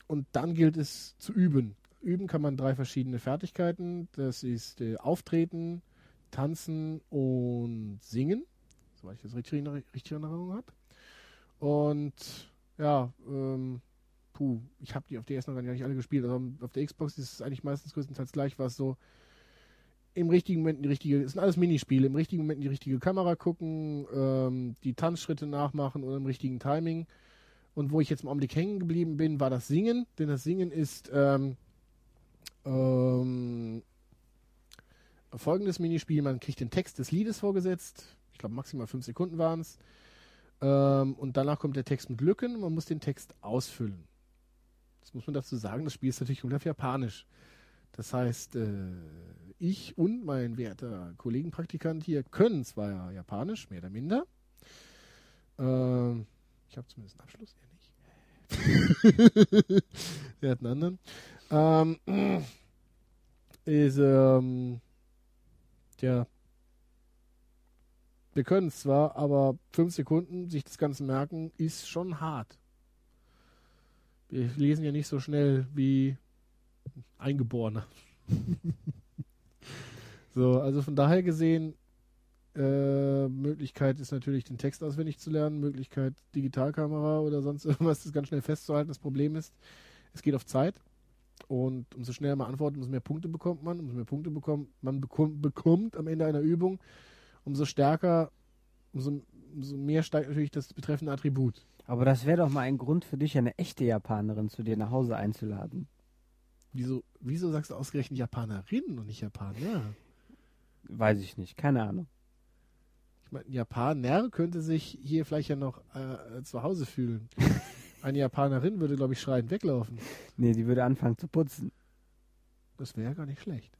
und dann gilt es zu üben. Üben kann man drei verschiedene Fertigkeiten. Das ist äh, Auftreten, Tanzen und Singen. Soweit ich das richtig, richtig in Erinnerung habe. Und ja, ähm, puh, ich habe die auf DS noch gar nicht alle gespielt. Also auf der Xbox ist es eigentlich meistens größtenteils gleich, was so im richtigen Moment die richtige, es sind alles Minispiele, im richtigen Moment die richtige Kamera gucken, ähm, die Tanzschritte nachmachen oder im richtigen Timing. Und wo ich jetzt im Augenblick hängen geblieben bin, war das Singen, denn das Singen ist ähm, ähm, folgendes Minispiel, man kriegt den Text des Liedes vorgesetzt. Ich glaube, maximal fünf Sekunden waren es. Ähm, und danach kommt der Text mit Lücken. Man muss den Text ausfüllen. Das muss man dazu sagen. Das Spiel ist natürlich komplett Japanisch. Das heißt, äh, ich und mein werter Kollegenpraktikant hier können zwar Japanisch, mehr oder minder. Ähm, ich habe zumindest einen Abschluss, er nicht. <laughs> er hat einen anderen. Ähm, ist, ähm, ja, wir können es zwar, aber fünf Sekunden sich das Ganze merken, ist schon hart. Wir lesen ja nicht so schnell wie Eingeborene. <laughs> so, also von daher gesehen, äh, Möglichkeit ist natürlich, den Text auswendig zu lernen, Möglichkeit, Digitalkamera oder sonst <laughs> irgendwas, das ganz schnell festzuhalten. Das Problem ist, es geht auf Zeit. Und umso schneller man antwortet, umso mehr Punkte bekommt man. Umso mehr Punkte bekommt man bekommt, bekommt am Ende einer Übung, umso stärker, umso, umso mehr steigt natürlich das betreffende Attribut. Aber das wäre doch mal ein Grund für dich, eine echte Japanerin zu dir nach Hause einzuladen. Wieso, wieso sagst du ausgerechnet Japanerin und nicht Japaner? Weiß ich nicht, keine Ahnung. Ich meine, ein Japaner könnte sich hier vielleicht ja noch äh, zu Hause fühlen. <laughs> Eine Japanerin würde, glaube ich, schreiend weglaufen. Nee, die würde anfangen zu putzen. Das wäre ja gar nicht schlecht.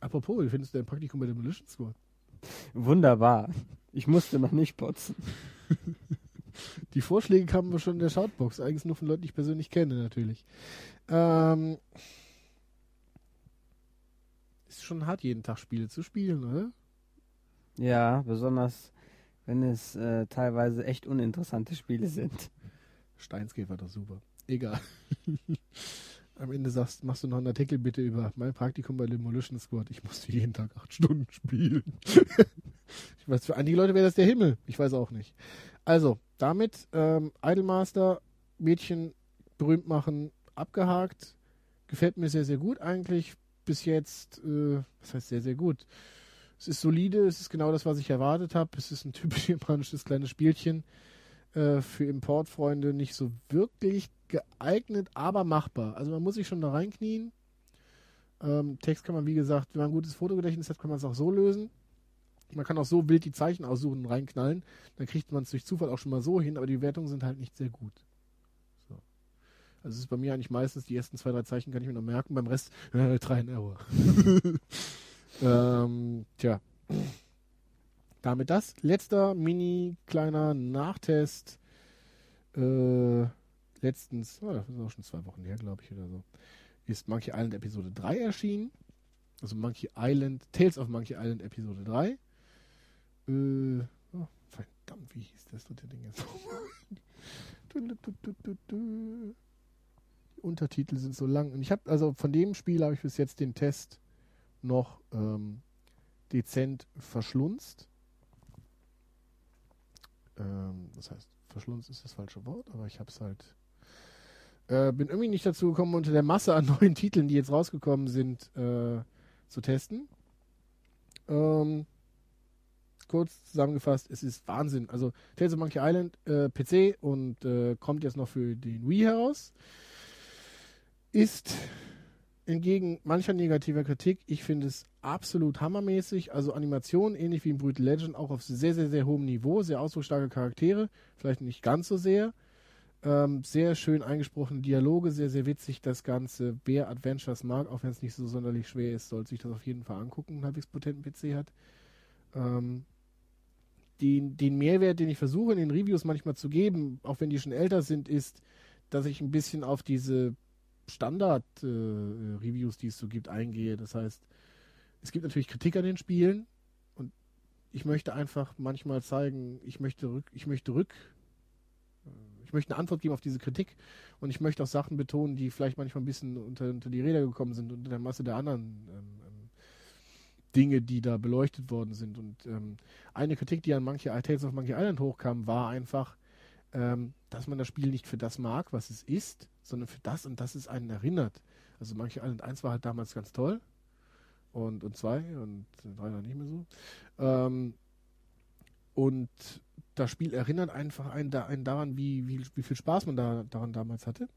Apropos, wie findest du dein Praktikum bei Demolition Squad? Wunderbar. Ich musste noch nicht putzen. <laughs> Die Vorschläge kamen schon in der Shoutbox, eigentlich nur von Leuten, die ich persönlich kenne, natürlich. Ähm, ist schon hart, jeden Tag Spiele zu spielen, oder? Ja, besonders wenn es äh, teilweise echt uninteressante Spiele sind. Steinsgate war doch super. Egal. <laughs> Am Ende sagst, machst du noch einen Artikel bitte über mein Praktikum bei Demolition Squad. Ich musste jeden Tag acht Stunden <laughs> spielen. ich weiß, für einige Leute wäre das der Himmel. Ich weiß auch nicht. Also, damit ähm, Idolmaster, Mädchen berühmt machen, abgehakt. Gefällt mir sehr, sehr gut eigentlich. Bis jetzt, äh, was heißt sehr, sehr gut? Es ist solide, es ist genau das, was ich erwartet habe. Es ist ein <laughs> typisch japanisches kleines Spielchen. Äh, für Importfreunde nicht so wirklich geeignet, aber machbar. Also man muss sich schon da reinknien. Ähm, Text kann man, wie gesagt, wenn man ein gutes Fotogedächtnis hat, kann man es auch so lösen. Man kann auch so wild die Zeichen aussuchen und reinknallen. Dann kriegt man es durch Zufall auch schon mal so hin, aber die Wertungen sind halt nicht sehr gut. So. Also es ist bei mir eigentlich meistens, die ersten zwei, drei Zeichen kann ich mir noch merken, beim Rest <laughs> äh, and Error. <laughs> ähm, tja. Damit das. Letzter mini kleiner Nachtest. Äh, letztens, oh, das ist auch schon zwei Wochen her, glaube ich, oder so. Ist Monkey Island Episode 3 erschienen. Also Monkey Island, Tales of Monkey Island Episode 3. Äh, oh, verdammt, wie hieß das dritte Ding jetzt? <laughs> Die Untertitel sind so lang. Und ich habe, also von dem Spiel habe ich bis jetzt den Test noch ähm, dezent verschlunzt. Ähm, das heißt, verschlunzt ist das falsche Wort, aber ich habe es halt. Äh, bin irgendwie nicht dazu gekommen, unter der Masse an <laughs> neuen Titeln, die jetzt rausgekommen sind, äh, zu testen. Ähm, kurz zusammengefasst, es ist Wahnsinn. Also Tales of Monkey Island äh, PC und äh, kommt jetzt noch für den Wii heraus. Ist entgegen mancher negativer Kritik, ich finde es absolut hammermäßig. Also Animation, ähnlich wie in Brutal Legend, auch auf sehr, sehr, sehr hohem Niveau. Sehr ausdrucksstarke Charaktere, vielleicht nicht ganz so sehr. Ähm, sehr schön eingesprochene Dialoge, sehr, sehr witzig das Ganze. Wer Adventures mag, auch wenn es nicht so sonderlich schwer ist, sollte sich das auf jeden Fall angucken, einen halbwegs potenten PC hat. Ähm, den, den Mehrwert, den ich versuche in den Reviews manchmal zu geben, auch wenn die schon älter sind, ist, dass ich ein bisschen auf diese Standard-Reviews, äh, die es so gibt, eingehe. Das heißt, es gibt natürlich Kritik an den Spielen und ich möchte einfach manchmal zeigen, ich möchte rück, ich möchte rück, äh, ich möchte eine Antwort geben auf diese Kritik und ich möchte auch Sachen betonen, die vielleicht manchmal ein bisschen unter, unter die Räder gekommen sind, unter der Masse der anderen ähm, ähm, Dinge, die da beleuchtet worden sind. Und ähm, eine Kritik, die an manche Tales of Monkey Island hochkam, war einfach, ähm, dass man das Spiel nicht für das mag, was es ist, sondern für das und das es einen erinnert. Also Monkey Island 1 war halt damals ganz toll und, und 2 und 3 dann nicht mehr so. Ähm, und das Spiel erinnert einfach einen, da, einen daran, wie, wie, wie viel Spaß man da, daran damals hatte.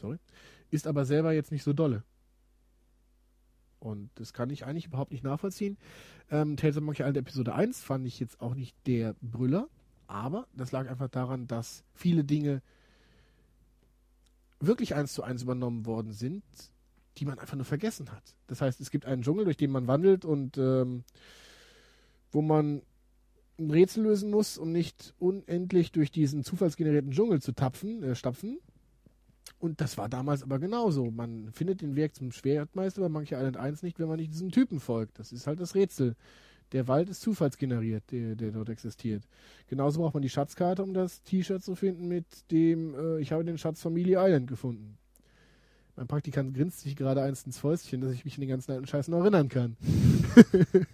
Sorry. Ist aber selber jetzt nicht so dolle. Und das kann ich eigentlich überhaupt nicht nachvollziehen. Ähm, Tales of Monkey Island Episode 1 fand ich jetzt auch nicht der Brüller, aber das lag einfach daran, dass viele Dinge wirklich eins zu eins übernommen worden sind, die man einfach nur vergessen hat. Das heißt, es gibt einen Dschungel, durch den man wandelt und ähm, wo man ein Rätsel lösen muss, um nicht unendlich durch diesen zufallsgenerierten Dschungel zu tapfen, äh, stapfen. Und das war damals aber genauso. Man findet den Weg zum Schwertmeister bei Monkey Island 1 nicht, wenn man nicht diesem Typen folgt. Das ist halt das Rätsel. Der Wald ist zufallsgeneriert, der, der dort existiert. Genauso braucht man die Schatzkarte, um das T-Shirt zu finden mit dem, äh, ich habe den Schatz Familie Island gefunden. Mein Praktikant grinst sich gerade eins ins Fäustchen, dass ich mich an den ganzen alten Scheiß noch erinnern kann. <laughs>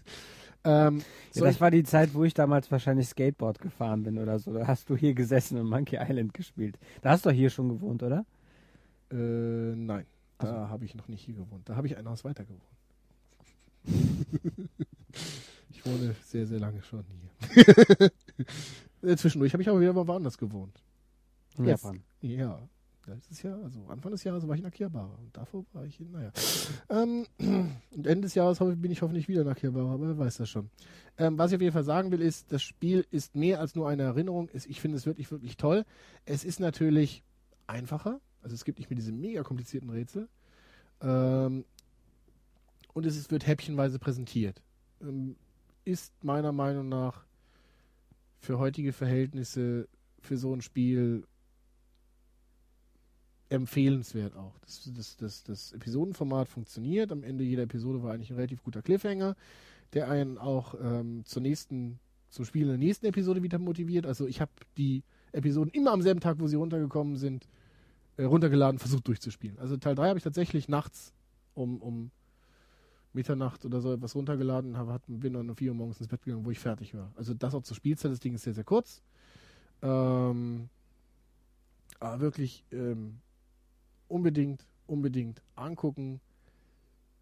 ähm, ja, das war die Zeit, wo ich damals wahrscheinlich Skateboard gefahren bin oder so. Da hast du hier gesessen und Monkey Island gespielt. Da hast du doch hier schon gewohnt, oder? Äh, nein, da so. habe ich noch nicht hier gewohnt. Da habe ich ein Haus weiter gewohnt. <laughs> ich wohne sehr, sehr lange schon hier. <laughs> Äh, zwischendurch habe ich aber wieder mal woanders gewohnt. In Japan. Ja. Letztes Jahr, also Anfang des Jahres war ich in Akihabara und davor war ich in, naja. Ähm, <clears throat> und Ende des Jahres bin ich hoffentlich wieder in Akihabara, aber wer weiß das schon. Ähm, was ich auf jeden Fall sagen will, ist, das Spiel ist mehr als nur eine Erinnerung. Ich finde es wirklich, wirklich toll. Es ist natürlich einfacher, also es gibt nicht mehr diese mega komplizierten Rätsel. Ähm, und es ist, wird häppchenweise präsentiert. Ähm, ist meiner Meinung nach für heutige Verhältnisse für so ein Spiel empfehlenswert auch. Das, das, das, das Episodenformat funktioniert. Am Ende jeder Episode war eigentlich ein relativ guter Cliffhanger, der einen auch ähm, zur nächsten, zum Spiel in der nächsten Episode wieder motiviert. Also ich habe die Episoden immer am selben Tag, wo sie runtergekommen sind, äh, runtergeladen, versucht durchzuspielen. Also Teil 3 habe ich tatsächlich nachts um, um Mitternacht oder so etwas runtergeladen, hab, bin dann um 4 Uhr morgens ins Bett gegangen, wo ich fertig war. Also das auch zur Spielzeit, das Ding ist sehr, sehr kurz. Ähm, aber wirklich ähm, unbedingt, unbedingt angucken.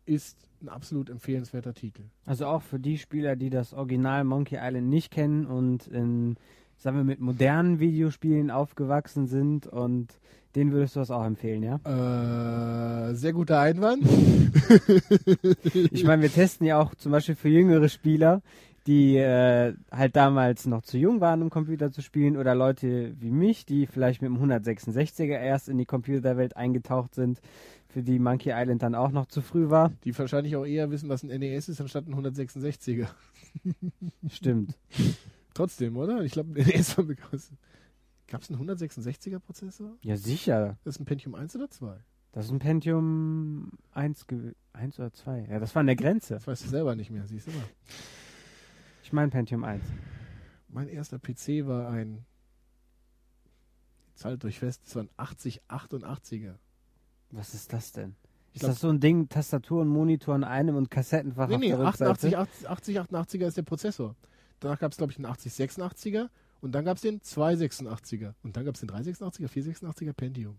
Ist ein absolut empfehlenswerter Titel. Also auch für die Spieler, die das Original Monkey Island nicht kennen und in, sagen wir, mit modernen Videospielen aufgewachsen sind und den würdest du das auch empfehlen, ja? Äh, sehr guter Einwand. <laughs> ich meine, wir testen ja auch zum Beispiel für jüngere Spieler, die äh, halt damals noch zu jung waren, um Computer zu spielen, oder Leute wie mich, die vielleicht mit dem 166er erst in die Computerwelt eingetaucht sind, für die Monkey Island dann auch noch zu früh war. Die wahrscheinlich auch eher wissen, was ein NES ist, anstatt ein 166er. Stimmt. <laughs> Trotzdem, oder? Ich glaube, <laughs> NES war bekannt. Gab es einen 166er Prozessor? Ja, sicher. Das ist ein Pentium 1 oder 2? Das ist ein Pentium 1, 1 oder 2. Ja, das war an der Grenze. Das weißt du selber nicht mehr, siehst du mal. Ich meine Pentium 1. Mein erster PC war ein, zahlt durch fest, das war ein 8088er. Was ist das denn? Ist glaub, das so ein Ding, Tastatur und Monitor in einem und Kassettenfach nee, nee, 88, 80, 88er ist der Prozessor. Danach gab es, glaube ich, einen 8086er und dann gab es den 286er. Und dann gab es den 386er, 486er Pentium.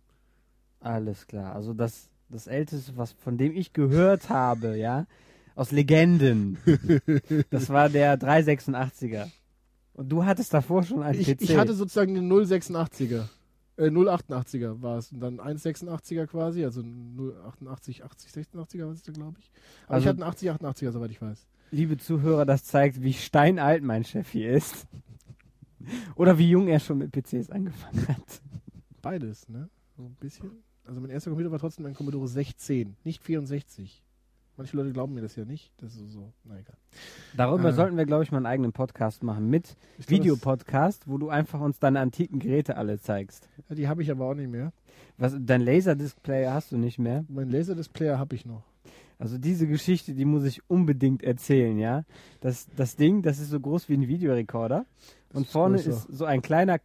Alles klar. Also das, das älteste, was von dem ich gehört habe, ja, aus Legenden. <laughs> das war der 386er. Und du hattest davor schon einen ich, PC. Ich hatte sozusagen den 086er. Äh, 088er war es. Und dann 186er quasi, also 088, 80, 86er war es da, glaube ich. Aber also, ich hatte einen 80, 88er, soweit ich weiß. Liebe Zuhörer, das zeigt, wie steinalt mein Chef hier ist. Oder wie jung er schon mit PCs angefangen hat. Beides, ne? So ein bisschen. Also mein erster Computer war trotzdem ein Commodore 16, nicht 64. Manche Leute glauben mir das ja nicht. Das ist so, na egal. Darüber äh, sollten wir, glaube ich, mal einen eigenen Podcast machen mit Videopodcast, wo du einfach uns deine antiken Geräte alle zeigst. Ja, die habe ich aber auch nicht mehr. Was, dein Laserdisplay hast du nicht mehr? Mein Laserdisplay habe ich noch. Also diese Geschichte, die muss ich unbedingt erzählen, ja. Das, das Ding, das ist so groß wie ein Videorekorder. Und vorne größer. ist so ein kleiner,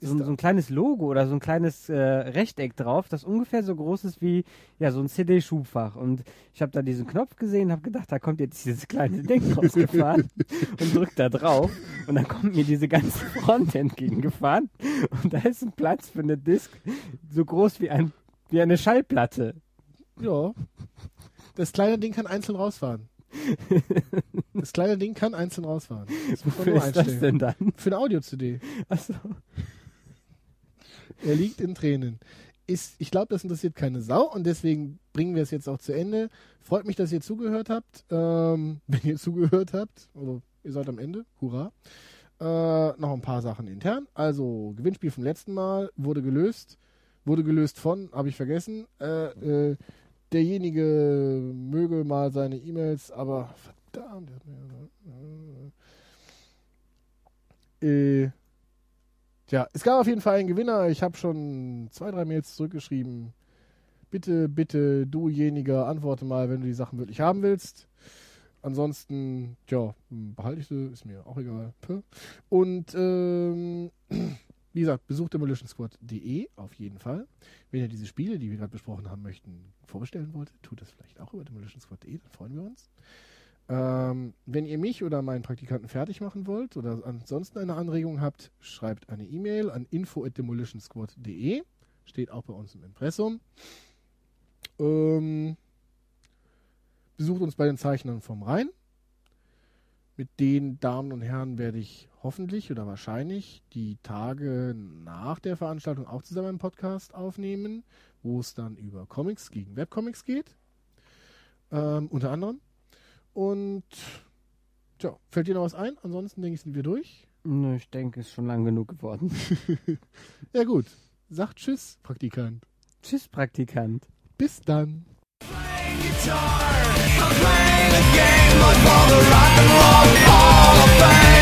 so, so, ein kleines Logo oder so ein kleines äh, Rechteck drauf, das ungefähr so groß ist wie ja so ein CD-Schubfach. Und ich habe da diesen Knopf gesehen, habe gedacht, da kommt jetzt dieses kleine Ding <laughs> rausgefahren und drückt da drauf und dann kommt mir diese ganze <laughs> Front entgegengefahren und da ist ein Platz für eine Disk so groß wie ein wie eine Schallplatte. Ja. Das kleine Ding kann einzeln rausfahren. <laughs> Das kleine Ding kann einzeln rausfahren. Das muss man nur ist das denn dann? Für eine Audio-CD. Achso. Er liegt in Tränen. ist, ich glaube, das interessiert keine Sau und deswegen bringen wir es jetzt auch zu Ende. Freut mich, dass ihr zugehört habt. Ähm, <laughs> wenn ihr zugehört habt, also ihr seid am Ende, hurra. Äh, noch ein paar Sachen intern. Also, Gewinnspiel vom letzten Mal wurde gelöst. Wurde gelöst von, habe ich vergessen. Äh, äh, derjenige möge mal seine E-Mails, aber verdammt. Äh, tja, es gab auf jeden Fall einen Gewinner. Ich habe schon zwei, drei Mails zurückgeschrieben. Bitte, bitte, dujeniger, antworte mal, wenn du die Sachen wirklich haben willst. Ansonsten, ja, behalte ich sie, ist mir auch egal. Und ähm, <clears throat> wie gesagt, besucht demolitionsquad.de auf jeden Fall. Wenn ihr diese Spiele, die wir gerade besprochen haben, möchten, vorbestellen wollt, tut das vielleicht auch über demolitionsquad.de, dann freuen wir uns. Ähm, wenn ihr mich oder meinen Praktikanten fertig machen wollt oder ansonsten eine Anregung habt, schreibt eine E-Mail an info@demolitionsquad.de. Steht auch bei uns im Impressum. Ähm, besucht uns bei den Zeichnern vom Rhein. Mit den Damen und Herren werde ich hoffentlich oder wahrscheinlich die Tage nach der Veranstaltung auch zusammen einen Podcast aufnehmen, wo es dann über Comics gegen Webcomics geht. Ähm, unter anderem. Und tja, fällt dir noch was ein? Ansonsten denke ich, sind wir durch. Nö, ich denke, es ist schon lang genug geworden. <laughs> ja gut. Sagt Tschüss, Praktikant. Tschüss, Praktikant. Bis dann. I'm playing a game like all the rock and roll Hall of Fame